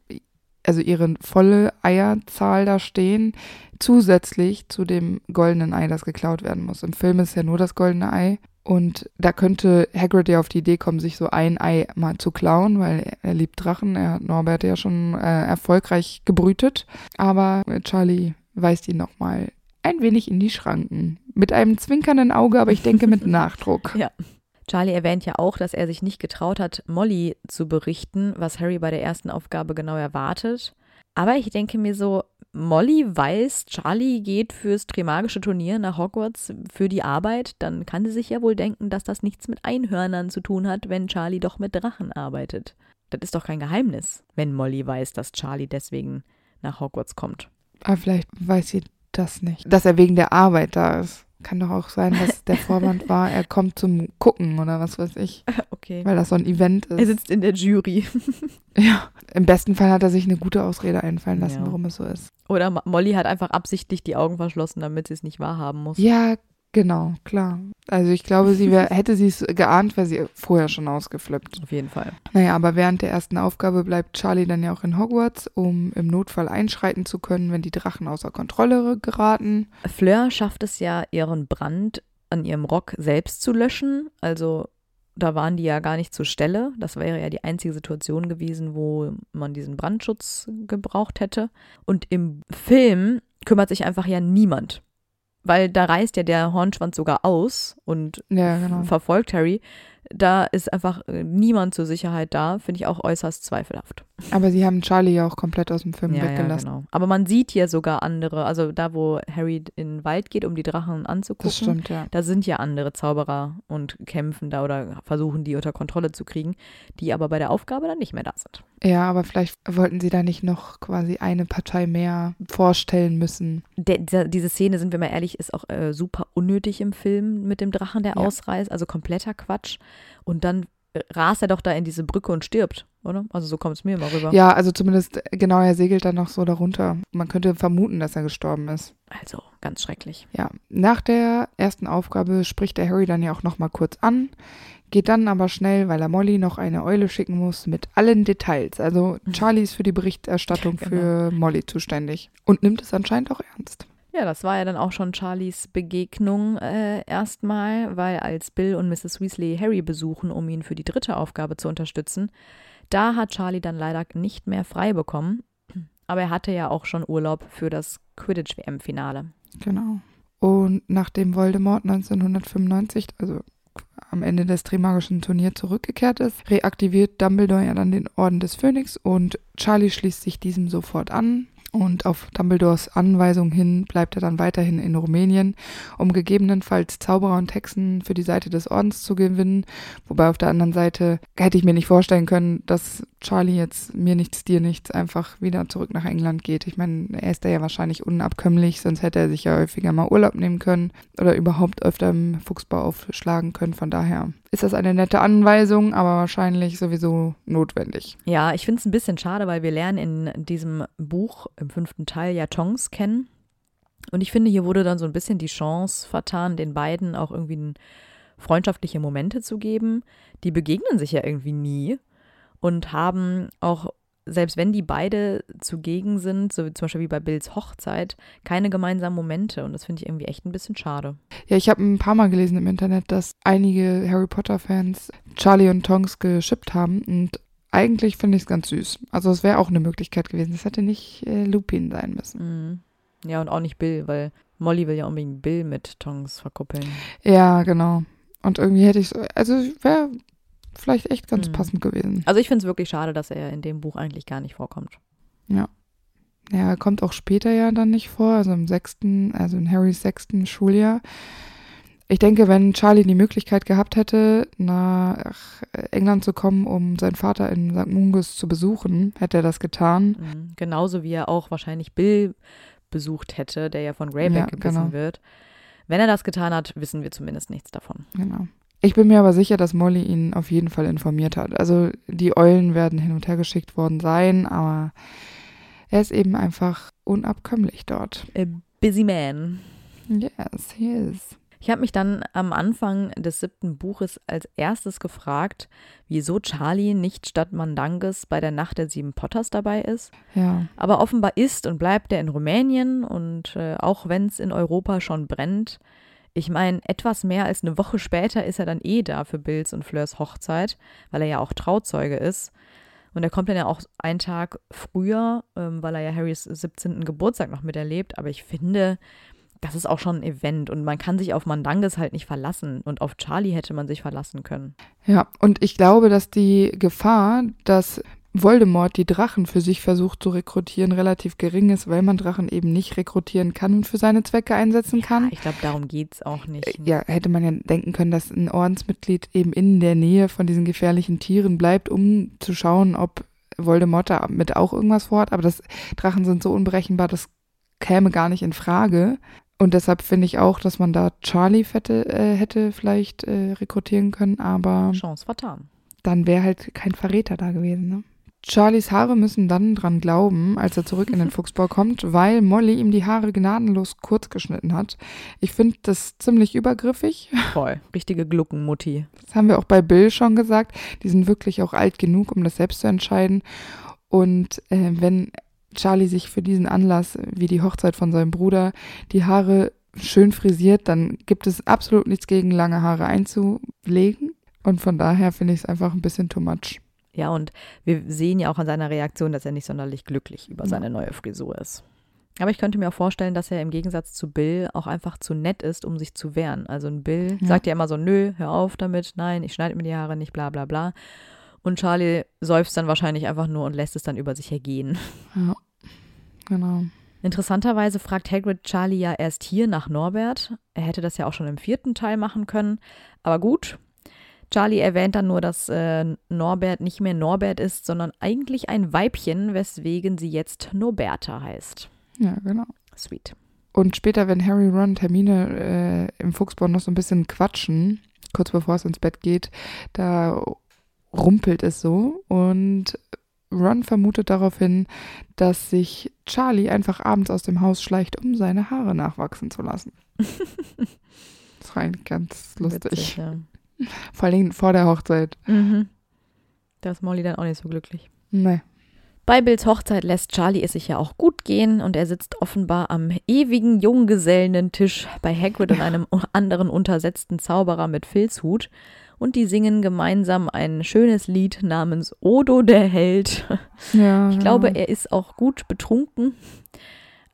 also ihre volle Eierzahl da stehen, zusätzlich zu dem goldenen Ei, das geklaut werden muss. Im Film ist ja nur das goldene Ei. Und da könnte Hagrid ja auf die Idee kommen, sich so ein Ei mal zu klauen, weil er liebt Drachen. Er hat Norbert ja schon äh, erfolgreich gebrütet. Aber Charlie weist ihn nochmal ein wenig in die Schranken. Mit einem zwinkernden Auge, aber ich denke mit [LAUGHS] Nachdruck. ja. Charlie erwähnt ja auch, dass er sich nicht getraut hat, Molly zu berichten, was Harry bei der ersten Aufgabe genau erwartet. Aber ich denke mir so, Molly weiß, Charlie geht fürs Trimagische Turnier nach Hogwarts für die Arbeit, dann kann sie sich ja wohl denken, dass das nichts mit Einhörnern zu tun hat, wenn Charlie doch mit Drachen arbeitet. Das ist doch kein Geheimnis, wenn Molly weiß, dass Charlie deswegen nach Hogwarts kommt. Aber vielleicht weiß sie das nicht, dass er wegen der Arbeit da ist. Kann doch auch sein, dass der Vorwand war, er kommt zum Gucken oder was weiß ich. [LAUGHS] Okay. Weil das so ein Event ist. Er sitzt in der Jury. [LAUGHS] ja. Im besten Fall hat er sich eine gute Ausrede einfallen lassen, ja. warum es so ist. Oder Molly hat einfach absichtlich die Augen verschlossen, damit sie es nicht wahrhaben muss. Ja, Genau, klar. Also ich glaube, sie wär, [LAUGHS] hätte sie es geahnt, wäre sie vorher schon ausgeflippt. Auf jeden Fall. Naja, aber während der ersten Aufgabe bleibt Charlie dann ja auch in Hogwarts, um im Notfall einschreiten zu können, wenn die Drachen außer Kontrolle geraten. Fleur schafft es ja, ihren Brand an ihrem Rock selbst zu löschen. Also da waren die ja gar nicht zur Stelle. Das wäre ja die einzige Situation gewesen, wo man diesen Brandschutz gebraucht hätte. Und im Film kümmert sich einfach ja niemand weil da reißt ja der Hornschwanz sogar aus und ja, genau. verfolgt Harry. Da ist einfach äh, niemand zur Sicherheit da, finde ich auch äußerst zweifelhaft. Aber sie haben Charlie ja auch komplett aus dem Film ja, weggelassen. Ja, genau. Aber man sieht hier sogar andere, also da, wo Harry in den Wald geht, um die Drachen anzugucken, das stimmt, ja. da sind ja andere Zauberer und kämpfen da oder versuchen die unter Kontrolle zu kriegen, die aber bei der Aufgabe dann nicht mehr da sind. Ja, aber vielleicht wollten sie da nicht noch quasi eine Partei mehr vorstellen müssen. Dieser, diese Szene, sind wir mal ehrlich, ist auch äh, super unnötig im Film mit dem Drachen, der ja. ausreißt, also kompletter Quatsch. Und dann rast er doch da in diese Brücke und stirbt, oder? Also so kommt es mir immer rüber. Ja, also zumindest, genau, er segelt dann noch so darunter. Man könnte vermuten, dass er gestorben ist. Also, ganz schrecklich. Ja, nach der ersten Aufgabe spricht der Harry dann ja auch nochmal kurz an, geht dann aber schnell, weil er Molly noch eine Eule schicken muss, mit allen Details. Also mhm. Charlie ist für die Berichterstattung [LAUGHS] genau. für Molly zuständig und nimmt es anscheinend auch ernst. Ja, das war ja dann auch schon Charlies Begegnung äh, erstmal, weil als Bill und Mrs. Weasley Harry besuchen, um ihn für die dritte Aufgabe zu unterstützen, da hat Charlie dann leider nicht mehr frei bekommen. Aber er hatte ja auch schon Urlaub für das Quidditch-WM-Finale. Genau. Und nachdem Voldemort 1995, also am Ende des Trimagischen Turniers zurückgekehrt ist, reaktiviert Dumbledore ja dann den Orden des Phönix und Charlie schließt sich diesem sofort an. Und auf Dumbledores Anweisung hin bleibt er dann weiterhin in Rumänien, um gegebenenfalls Zauberer und Hexen für die Seite des Ordens zu gewinnen. Wobei auf der anderen Seite hätte ich mir nicht vorstellen können, dass Charlie jetzt mir nichts, dir nichts einfach wieder zurück nach England geht. Ich meine, er ist da ja wahrscheinlich unabkömmlich, sonst hätte er sich ja häufiger mal Urlaub nehmen können oder überhaupt öfter im Fuchsbau aufschlagen können. Von daher ist das eine nette Anweisung, aber wahrscheinlich sowieso notwendig. Ja, ich finde es ein bisschen schade, weil wir lernen in diesem Buch im fünften Teil ja Tongs kennen. Und ich finde, hier wurde dann so ein bisschen die Chance vertan, den beiden auch irgendwie freundschaftliche Momente zu geben. Die begegnen sich ja irgendwie nie und haben auch selbst wenn die beide zugegen sind, so zum Beispiel wie bei Bills Hochzeit, keine gemeinsamen Momente. Und das finde ich irgendwie echt ein bisschen schade. Ja, ich habe ein paar Mal gelesen im Internet, dass einige Harry Potter-Fans Charlie und Tonks geschippt haben. Und eigentlich finde ich es ganz süß. Also es wäre auch eine Möglichkeit gewesen. Es hätte nicht äh, Lupin sein müssen. Mhm. Ja, und auch nicht Bill, weil Molly will ja unbedingt Bill mit Tongs verkuppeln. Ja, genau. Und irgendwie hätte ich also wäre vielleicht echt ganz Mhm. passend gewesen. Also ich finde es wirklich schade, dass er in dem Buch eigentlich gar nicht vorkommt. Ja. Ja, er kommt auch später ja dann nicht vor, also im sechsten, also in Harrys sechsten Schuljahr. Ich denke, wenn Charlie die Möglichkeit gehabt hätte, nach England zu kommen, um seinen Vater in St. Mungus zu besuchen, hätte er das getan. Mhm. Genauso wie er auch wahrscheinlich Bill besucht hätte, der ja von Greyback Ja, gebissen genau. wird. Wenn er das getan hat, wissen wir zumindest nichts davon. Genau. Ich bin mir aber sicher, dass Molly ihn auf jeden Fall informiert hat. Also die Eulen werden hin und her geschickt worden sein, aber er ist eben einfach unabkömmlich dort. A busy man. Yes, he is. Ich habe mich dann am Anfang des siebten Buches als erstes gefragt, wieso Charlie nicht statt Mandanges bei der Nacht der sieben Potters dabei ist. Ja, Aber offenbar ist und bleibt er in Rumänien und äh, auch wenn es in Europa schon brennt, ich meine, etwas mehr als eine Woche später ist er dann eh da für Bills und Fleurs Hochzeit, weil er ja auch Trauzeuge ist. Und er kommt dann ja auch einen Tag früher, ähm, weil er ja Harrys 17. Geburtstag noch miterlebt. Aber ich finde, das ist auch schon ein Event und man kann sich auf Mandanges halt nicht verlassen. Und auf Charlie hätte man sich verlassen können. Ja, und ich glaube, dass die Gefahr, dass Voldemort die Drachen für sich versucht zu rekrutieren, relativ gering ist, weil man Drachen eben nicht rekrutieren kann und für seine Zwecke einsetzen kann. Ich glaube, darum geht es auch nicht. Äh, Ja, hätte man ja denken können, dass ein Ordensmitglied eben in der Nähe von diesen gefährlichen Tieren bleibt, um zu schauen, ob Voldemort damit auch irgendwas vorhat. Aber das Drachen sind so unberechenbar, das käme gar nicht in Frage. Und deshalb finde ich auch, dass man da Charlie hätte, äh, hätte vielleicht äh, rekrutieren können, aber Chance vertan. dann wäre halt kein Verräter da gewesen. Ne? Charlies Haare müssen dann dran glauben, als er zurück in den [LAUGHS] Fuchsbau kommt, weil Molly ihm die Haare gnadenlos kurz geschnitten hat. Ich finde das ziemlich übergriffig. Voll. Richtige Gluckenmutti. Das haben wir auch bei Bill schon gesagt. Die sind wirklich auch alt genug, um das selbst zu entscheiden. Und äh, wenn Charlie sich für diesen Anlass, wie die Hochzeit von seinem Bruder, die Haare schön frisiert, dann gibt es absolut nichts gegen lange Haare einzulegen. Und von daher finde ich es einfach ein bisschen too much. Ja, und wir sehen ja auch an seiner Reaktion, dass er nicht sonderlich glücklich über seine neue Frisur ist. Aber ich könnte mir auch vorstellen, dass er im Gegensatz zu Bill auch einfach zu nett ist, um sich zu wehren. Also ein Bill Ja. sagt ja immer so, nö, hör auf damit, nein, ich schneide mir die Haare nicht, bla bla bla. Und Charlie seufzt dann wahrscheinlich einfach nur und lässt es dann über sich ergehen. Ja, genau. Interessanterweise fragt Hagrid Charlie ja erst hier nach Norbert. Er hätte das ja auch schon im vierten Teil machen können. Aber gut. Charlie erwähnt dann nur, dass äh, Norbert nicht mehr Norbert ist, sondern eigentlich ein Weibchen, weswegen sie jetzt Norberta heißt. Ja, genau. Sweet. Und später, wenn Harry Ron Termine äh, im Fuchsbau noch so ein bisschen quatschen, kurz bevor es ins Bett geht, da rumpelt es so und Ron vermutet daraufhin, dass sich Charlie einfach abends aus dem Haus schleicht, um seine Haare nachwachsen zu lassen. [LAUGHS] Das war eigentlich ganz lustig. Witzig, ja. [LAUGHS] Vor allem vor der Hochzeit. mhm. Da ist Molly dann auch nicht so glücklich. Nee. Bei Bills Hochzeit lässt Charlie es sich ja auch gut gehen und er sitzt offenbar am ewigen Junggesellenen-Tisch bei Hagrid und einem [LAUGHS] anderen untersetzten Zauberer mit Filzhut und die singen gemeinsam ein schönes Lied namens Odo der Held. [LAUGHS] Ja, Ich glaube, er ist auch gut betrunken,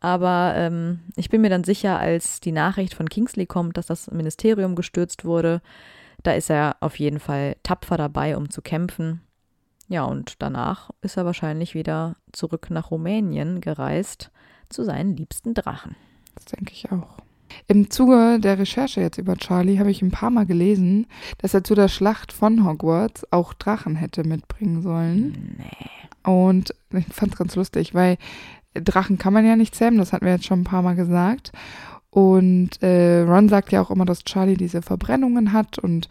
aber ähm, ich bin mir dann sicher, als die Nachricht von Kingsley kommt, dass das Ministerium gestürzt wurde, da ist er auf jeden Fall tapfer dabei, um zu kämpfen. Ja, und danach ist er wahrscheinlich wieder zurück nach Rumänien gereist zu seinen liebsten Drachen. Das denke ich auch. Im Zuge der Recherche jetzt über Charlie habe ich ein paar Mal gelesen, dass er zu der Schlacht von Hogwarts auch Drachen hätte mitbringen sollen. Nee. Und ich fand es ganz lustig, weil Drachen kann man ja nicht zähmen, das hatten wir jetzt schon ein paar Mal gesagt. Und äh, Ron sagt ja auch immer, dass Charlie diese Verbrennungen hat und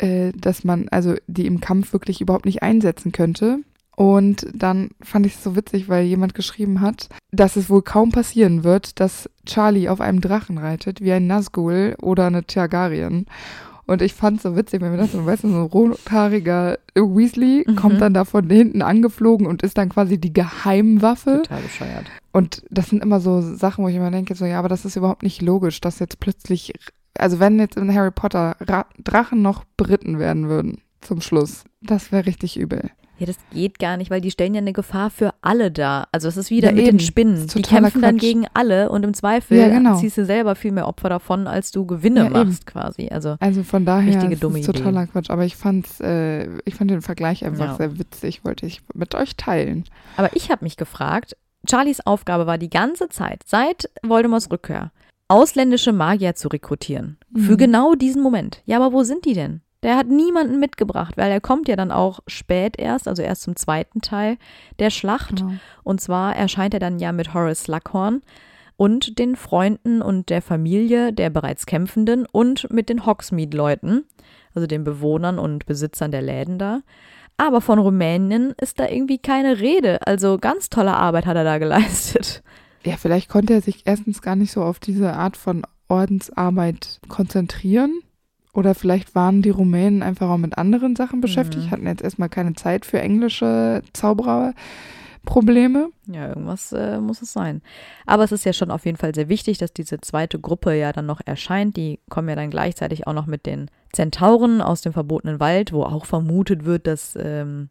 äh, dass man also die im Kampf wirklich überhaupt nicht einsetzen könnte. Und dann fand ich es so witzig, weil jemand geschrieben hat, dass es wohl kaum passieren wird, dass Charlie auf einem Drachen reitet, wie ein Nazgul oder eine Targaryen. Und ich fand es so witzig, wenn wir das so, weißt du, so ein rothaariger Weasley Mhm. kommt dann da von hinten angeflogen und ist dann quasi die Geheimwaffe. Total bescheuert. Und das sind immer so Sachen, wo ich immer denke, so, ja, aber das ist überhaupt nicht logisch, dass jetzt plötzlich, also wenn jetzt in Harry Potter Ra Drachen noch Briten werden würden, zum Schluss, das wäre richtig übel. Ja, das geht gar nicht, weil die stellen ja eine Gefahr für alle dar. Also es ist wieder Ja, mit eben. den Spinnen. Ist Die kämpfen dann Quatsch. gegen alle und im Zweifel Ja, genau. ziehst du selber viel mehr Opfer davon, als du Gewinne Ja, eben. machst quasi. Also Also von daher Richtige ist dumme Idee. totaler Quatsch. Aber ich fand's, äh, ich fand den Vergleich einfach sehr witzig, wollte ich mit euch teilen. Aber ich habe mich gefragt, Charlies Aufgabe war die ganze Zeit, seit Voldemorts Rückkehr, ausländische Magier zu rekrutieren. Für Mhm. genau diesen Moment. Ja, aber wo sind die denn? Der hat niemanden mitgebracht, weil er kommt ja dann auch spät erst, also erst zum zweiten Teil der Schlacht. Genau. Und zwar erscheint er dann ja mit Horace Slughorn und den Freunden und der Familie der bereits Kämpfenden und mit den Hogsmeade-Leuten, also den Bewohnern und Besitzern der Läden da. Aber von Rumänien ist da irgendwie keine Rede. Also ganz tolle Arbeit hat er da [LAUGHS] geleistet. Ja, vielleicht konnte er sich erstens gar nicht so auf diese Art von Ordensarbeit konzentrieren. Oder vielleicht waren die Rumänen einfach auch mit anderen Sachen beschäftigt, Mhm. hatten jetzt erstmal keine Zeit für englische Zaubererprobleme. Ja, irgendwas äh, muss es sein. Aber es ist ja schon auf jeden Fall sehr wichtig, dass diese zweite Gruppe ja dann noch erscheint. Die kommen ja dann gleichzeitig auch noch mit den Zentauren aus dem verbotenen Wald, wo auch vermutet wird, dass ähm,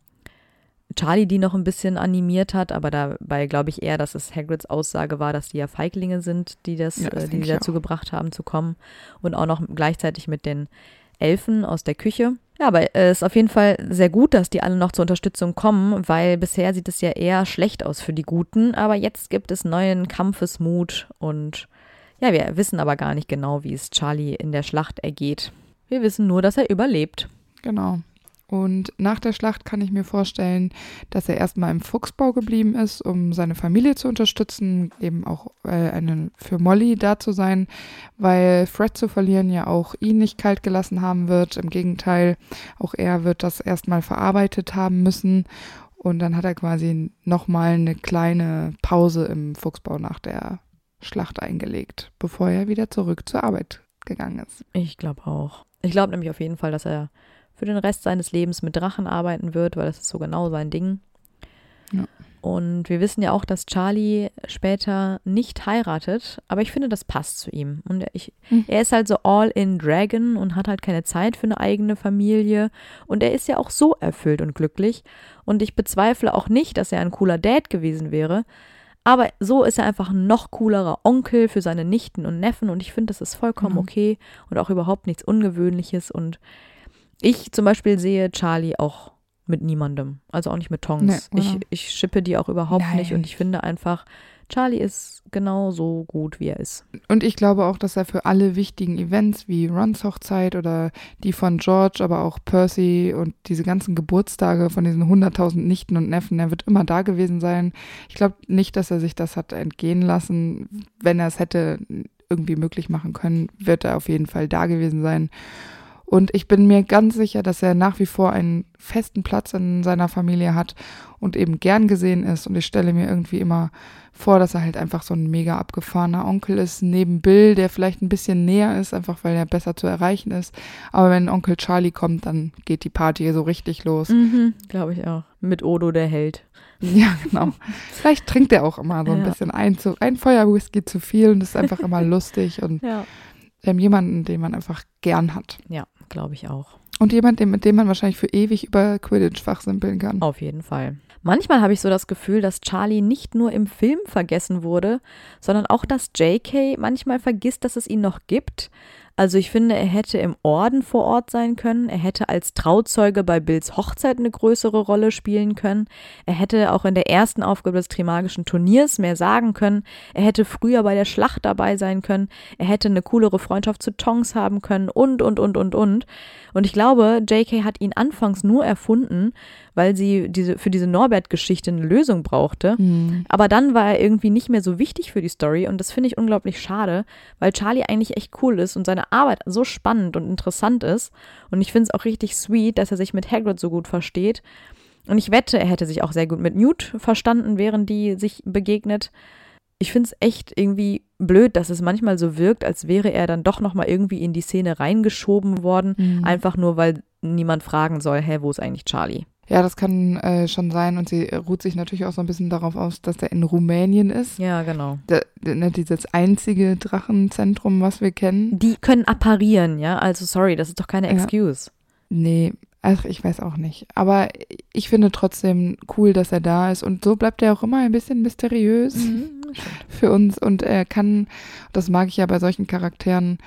Charlie die noch ein bisschen animiert hat, aber dabei glaube ich eher, dass es Hagrids Aussage war, dass die ja Feiglinge sind, die das, Ja, das äh, die, dazu auch. gebracht haben zu kommen und auch noch gleichzeitig mit den Elfen aus der Küche. Ja, aber es ist auf jeden Fall sehr gut, dass die alle noch zur Unterstützung kommen, weil bisher sieht es ja eher schlecht aus für die Guten, aber jetzt gibt es neuen Kampfesmut und ja, wir wissen aber gar nicht genau, wie es Charlie in der Schlacht ergeht. Wir wissen nur, dass er überlebt. Genau. Und nach der Schlacht kann ich mir vorstellen, dass er erstmal im Fuchsbau geblieben ist, um seine Familie zu unterstützen, eben auch äh, eine, für Molly da zu sein, weil Fred zu verlieren ja auch ihn nicht kalt gelassen haben wird. Im Gegenteil, auch er wird das erstmal verarbeitet haben müssen. Und dann hat er quasi nochmal eine kleine Pause im Fuchsbau nach der Schlacht eingelegt, bevor er wieder zurück zur Arbeit gegangen ist. Ich glaube auch. Ich glaube nämlich auf jeden Fall, dass er für den Rest seines Lebens mit Drachen arbeiten wird, weil das ist so genau sein Ding. Ja. Und wir wissen ja auch, dass Charlie später nicht heiratet, aber ich finde, das passt zu ihm. Und ich, Hm. er ist halt so all in Dragon und hat halt keine Zeit für eine eigene Familie. Und er ist ja auch so erfüllt und glücklich. Und ich bezweifle auch nicht, dass er ein cooler Dad gewesen wäre. Aber so ist er einfach ein noch coolerer Onkel für seine Nichten und Neffen. Und ich finde, das ist vollkommen Mhm. okay und auch überhaupt nichts Ungewöhnliches. Und ich zum Beispiel sehe Charlie auch mit niemandem. Also auch nicht mit Tongs. Nee, ich, ich schippe die auch überhaupt nicht. Nein. Und ich finde einfach, Charlie ist genau so gut, wie er ist. Und ich glaube auch, dass er für alle wichtigen Events wie Rons Hochzeit oder die von George, aber auch Percy und diese ganzen Geburtstage von diesen 100.000 Nichten und Neffen, er wird immer da gewesen sein. Ich glaube nicht, dass er sich das hat entgehen lassen. Wenn er es hätte irgendwie möglich machen können, wird er auf jeden Fall da gewesen sein. Und ich bin mir ganz sicher, dass er nach wie vor einen festen Platz in seiner Familie hat und eben gern gesehen ist. Und ich stelle mir irgendwie immer vor, dass er halt einfach so ein mega abgefahrener Onkel ist, neben Bill, der vielleicht ein bisschen näher ist, einfach weil er besser zu erreichen ist. Aber wenn Onkel Charlie kommt, dann geht die Party so richtig los. Mhm, glaube ich auch. Mit Odo der Held. [LAUGHS] Ja, genau. Vielleicht trinkt er auch immer so ein Ja. bisschen ein, zu, ein Feuerwhisky zu viel und ist einfach immer [LAUGHS] lustig und Ja. ähm, jemanden, den man einfach gern hat. Ja, glaube ich auch. Und jemand, mit dem man wahrscheinlich für ewig über Quidditch fachsimpeln kann. Auf jeden Fall. Manchmal habe ich so das Gefühl, dass Charlie nicht nur im Film vergessen wurde, sondern auch, dass JK manchmal vergisst, dass es ihn noch gibt. Also ich finde, er hätte im Orden vor Ort sein können. Er hätte als Trauzeuge bei Bills Hochzeit eine größere Rolle spielen können. Er hätte auch in der ersten Aufgabe des Trimagischen Turniers mehr sagen können. Er hätte früher bei der Schlacht dabei sein können. Er hätte eine coolere Freundschaft zu Tongs haben können und, und, und, und, und. Und ich glaube, JK hat ihn anfangs nur erfunden, weil sie diese, für diese Norbert-Geschichte eine Lösung brauchte. Hm. Aber dann war er irgendwie nicht mehr so wichtig für die Story und das finde ich unglaublich schade, weil Charlie eigentlich echt cool ist und seine Arbeit so spannend und interessant ist. Und ich finde es auch richtig sweet, dass er sich mit Hagrid so gut versteht. Und ich wette, er hätte sich auch sehr gut mit Newt verstanden, während die sich begegnet. Ich finde es echt irgendwie blöd, dass es manchmal so wirkt, als wäre er dann doch nochmal irgendwie in die Szene reingeschoben worden, Mhm. einfach nur weil niemand fragen soll, hä, wo ist eigentlich Charlie? Ja, das kann äh, schon sein und sie ruht sich natürlich auch so ein bisschen darauf aus, dass er in Rumänien ist. Ja, genau. Da, ne, dieses einzige Drachenzentrum, was wir kennen. Die können apparieren, ja. Also sorry, das ist doch keine Ja. Excuse. Nee, Ach, ich weiß auch nicht. Aber ich finde trotzdem cool, dass er da ist. Und so bleibt er auch immer ein bisschen mysteriös Mhm, [LAUGHS] für uns. Und er kann, das mag ich ja bei solchen Charakteren,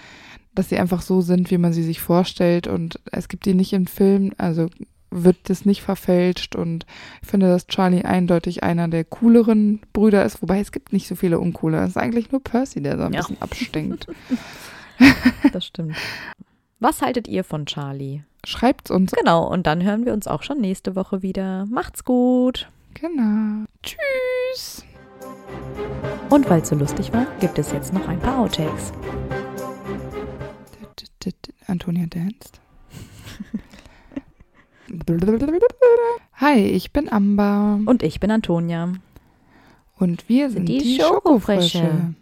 dass sie einfach so sind, wie man sie sich vorstellt. Und es gibt die nicht im Film, also wird das nicht verfälscht. Und ich finde, dass Charlie eindeutig einer der cooleren Brüder ist. Wobei es gibt nicht so viele uncoole. Es ist eigentlich nur Percy, der so ein Ja. bisschen abstinkt. [LAUGHS] Das stimmt. Was haltet ihr von Charlie? Schreibt's uns. Genau, und dann hören wir uns auch schon nächste Woche wieder. Macht's gut. Genau. Tschüss. Und weil es so lustig war, gibt es jetzt noch ein paar Outtakes. Antonia danced. [LAUGHS] Hi, ich bin Amber Und ich bin Antonia. und wir sind die die, Schokofrösche.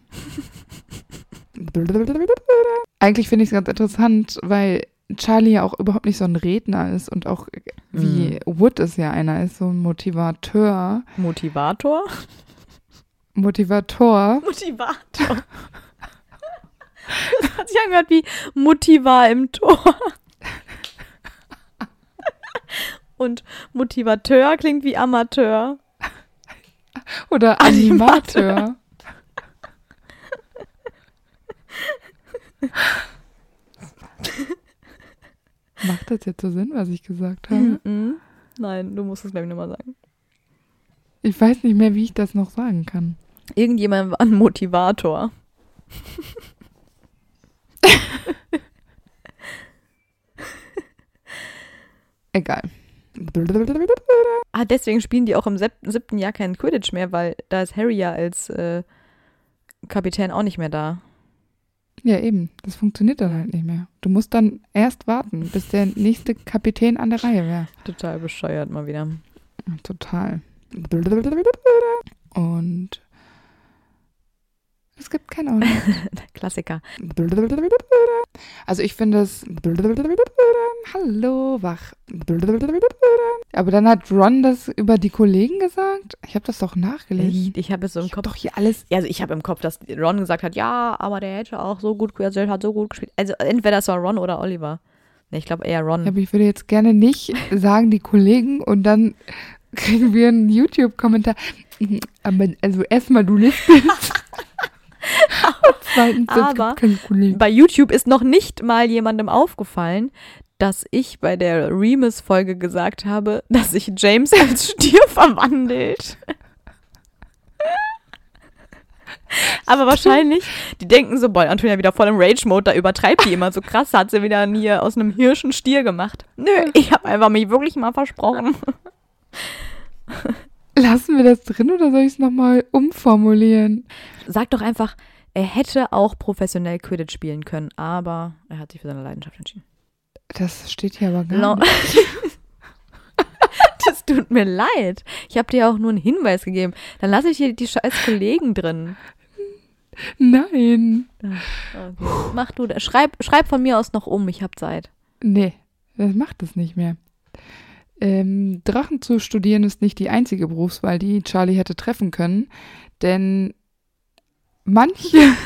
Eigentlich finde ich es ganz interessant, weil Charlie ja auch überhaupt nicht so ein Redner ist und auch wie Wood es ja einer ist, so ein Motivateur. Motivator? Motivator. Motivator. [LAUGHS] Das hat sich angehört wie Mutti war im Tor. Und Motivateur klingt wie Amateur. Oder Animateur. Macht das jetzt so Sinn, was ich gesagt habe? Mhm. Nein, du musst es gleich nochmal sagen. Ich weiß nicht mehr, wie ich das noch sagen kann. Irgendjemand war ein Motivator. Egal. Ah, deswegen spielen die auch im sieb- siebten Jahr keinen Quidditch mehr, weil da ist Harry ja als äh, Kapitän auch nicht mehr da. Ja, eben. Das funktioniert dann halt nicht mehr. Du musst dann erst warten, bis der nächste Kapitän an der Reihe wäre. Total bescheuert mal wieder. Total. Und es gibt kein Auto. [LAUGHS] Klassiker. Also ich finde es. Hallo, wach. Aber dann hat Ron das über die Kollegen gesagt. Ich habe das doch nachgelesen. Ich, ich habe es so im Ich Kopf. doch hier alles. Also ich habe im Kopf, dass Ron gesagt hat, ja, aber der hätte auch so gut, also hat so gut gespielt. Also entweder es war Ron oder Oliver. Nee, ich glaube eher Ron. Ja, aber ich würde jetzt gerne nicht [LAUGHS] sagen, die Kollegen, und dann kriegen wir einen YouTube-Kommentar. Aber also erstmal du nicht [LAUGHS] Zweitens, Aber. Bei YouTube ist noch nicht mal jemandem aufgefallen, dass ich bei der Remus-Folge gesagt habe, dass sich James [LAUGHS] als Stier verwandelt. Aber wahrscheinlich, die denken so, boah, Antonia wieder voll im Rage-Mode, da übertreibt die immer so krass, hat sie wieder hier aus einem Hirsch einen Stier gemacht. Nö, ich habe einfach mich wirklich mal versprochen. Lassen wir das drin oder soll ich es nochmal umformulieren? Sag doch einfach, er hätte auch professionell Quidditch spielen können, aber er hat sich für seine Leidenschaft entschieden. Das steht hier aber gar Lo- nicht. [LAUGHS] das tut mir leid. Ich habe dir auch nur einen Hinweis gegeben. Dann lasse ich hier die scheiß Kollegen drin. Nein. Okay. Mach du. Schreib, schreib von mir aus noch um, ich habe Zeit. Nee, das macht es nicht mehr. Ähm, Drachen zu studieren ist nicht die einzige Berufswahl, die Charlie hätte treffen können, denn manche. [LAUGHS]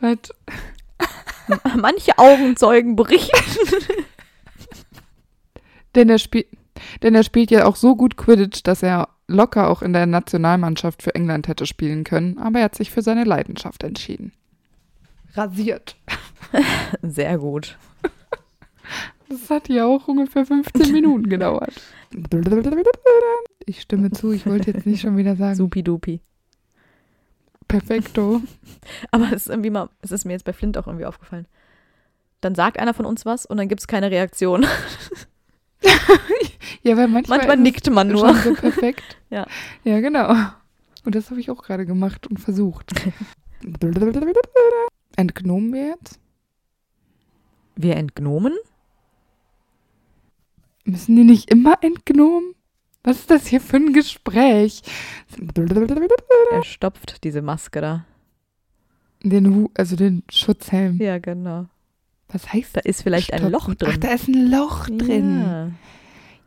Was? Manche Augenzeugen berichten. Denn er, denn er spielt ja auch so gut Quidditch, dass er locker auch in der Nationalmannschaft für England hätte spielen können, aber er hat sich für seine Leidenschaft entschieden. Rasiert. [LAUGHS] Sehr gut. Das hat ja auch ungefähr 15 Minuten gedauert. Ich stimme zu, ich wollte jetzt nicht schon wieder sagen, Supi-dupi. perfekto. [LAUGHS] Aber es ist irgendwie mal, es ist mir jetzt bei Flint auch irgendwie aufgefallen. Dann sagt einer von uns was und dann gibt es keine Reaktion. [LAUGHS] Ja, weil manchmal, Manchmal nickt man nur. schon so perfekt. Ja. Ja, genau. Und das habe ich auch gerade gemacht und versucht. Entgnomen wir jetzt? Wir entgnomen? Müssen die nicht immer entgnomen? Was ist das hier für ein Gespräch? Er stopft diese Maske da. Den Hu, also den Schutzhelm. Ja, genau. Was heißt Da ist vielleicht ein Stopfen? Loch drin. Ach, da ist ein Loch drin. Ja.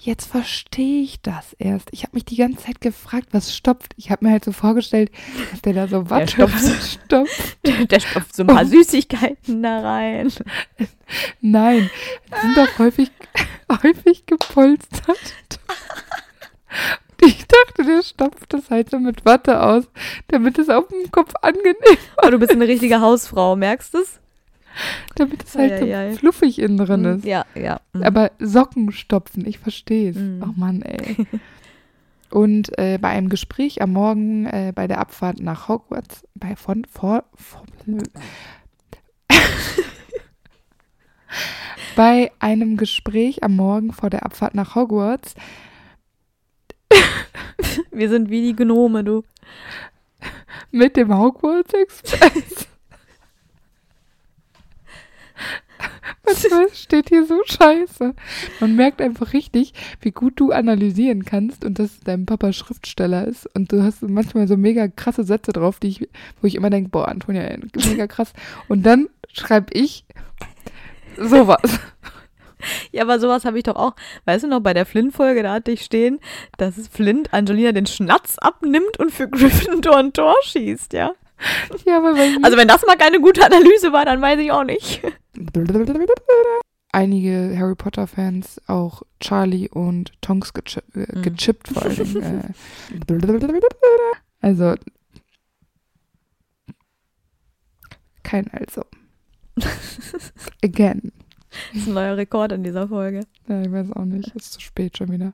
Jetzt verstehe ich das erst. Ich habe mich die ganze Zeit gefragt, was stopft. Ich habe mir halt so vorgestellt, dass der da so Watte stopft. stopft. [LAUGHS] Der stopft so ein paar Süßigkeiten da rein. [LAUGHS] Nein, die sind doch häufig, [LAUGHS] häufig gepolstert. Ich dachte, der stopft das halt so mit Watte aus, damit es auf dem Kopf angenehm Oh, du bist eine richtige Hausfrau, merkst du es? [LAUGHS] damit es halt Eieiei. so fluffig innen drin ist. Ja, ja. Mhm. Aber Socken stopfen, ich verstehe es. Mhm. Oh Mann, ey. [LAUGHS] Und äh, bei einem Gespräch am Morgen äh, bei der Abfahrt nach Hogwarts, bei von vor, vor [LAUGHS] bei einem Gespräch am Morgen vor der Abfahrt nach Hogwarts Wir sind wie die Gnome, du. mit dem Hogwarts Express. Manchmal [LAUGHS] steht hier so scheiße. Man merkt einfach richtig, wie gut du analysieren kannst und dass dein Papa Schriftsteller ist. Und du hast manchmal so mega krasse Sätze drauf, die ich, wo ich immer denke, boah, Antonia, mega krass. Und dann schreibe ich sowas. [LAUGHS] Ja, aber sowas habe ich doch auch. Weißt du noch, bei der Flint-Folge, da hatte ich stehen, dass es Flint Angelina den Schnatz abnimmt und für Gryffindor ein Tor schießt, ja. [LAUGHS] Ja, Also wenn das mal keine gute Analyse war, dann weiß ich auch nicht. einige Harry Potter Fans auch Charlie und Tonks gechi äh, Mhm. gechippt vor Dingen. Äh, [LAUGHS] also kein Also. [LAUGHS] Again. Das ist ein neuer Rekord in dieser Folge. Ja, ich weiß auch nicht. Ist zu spät schon wieder.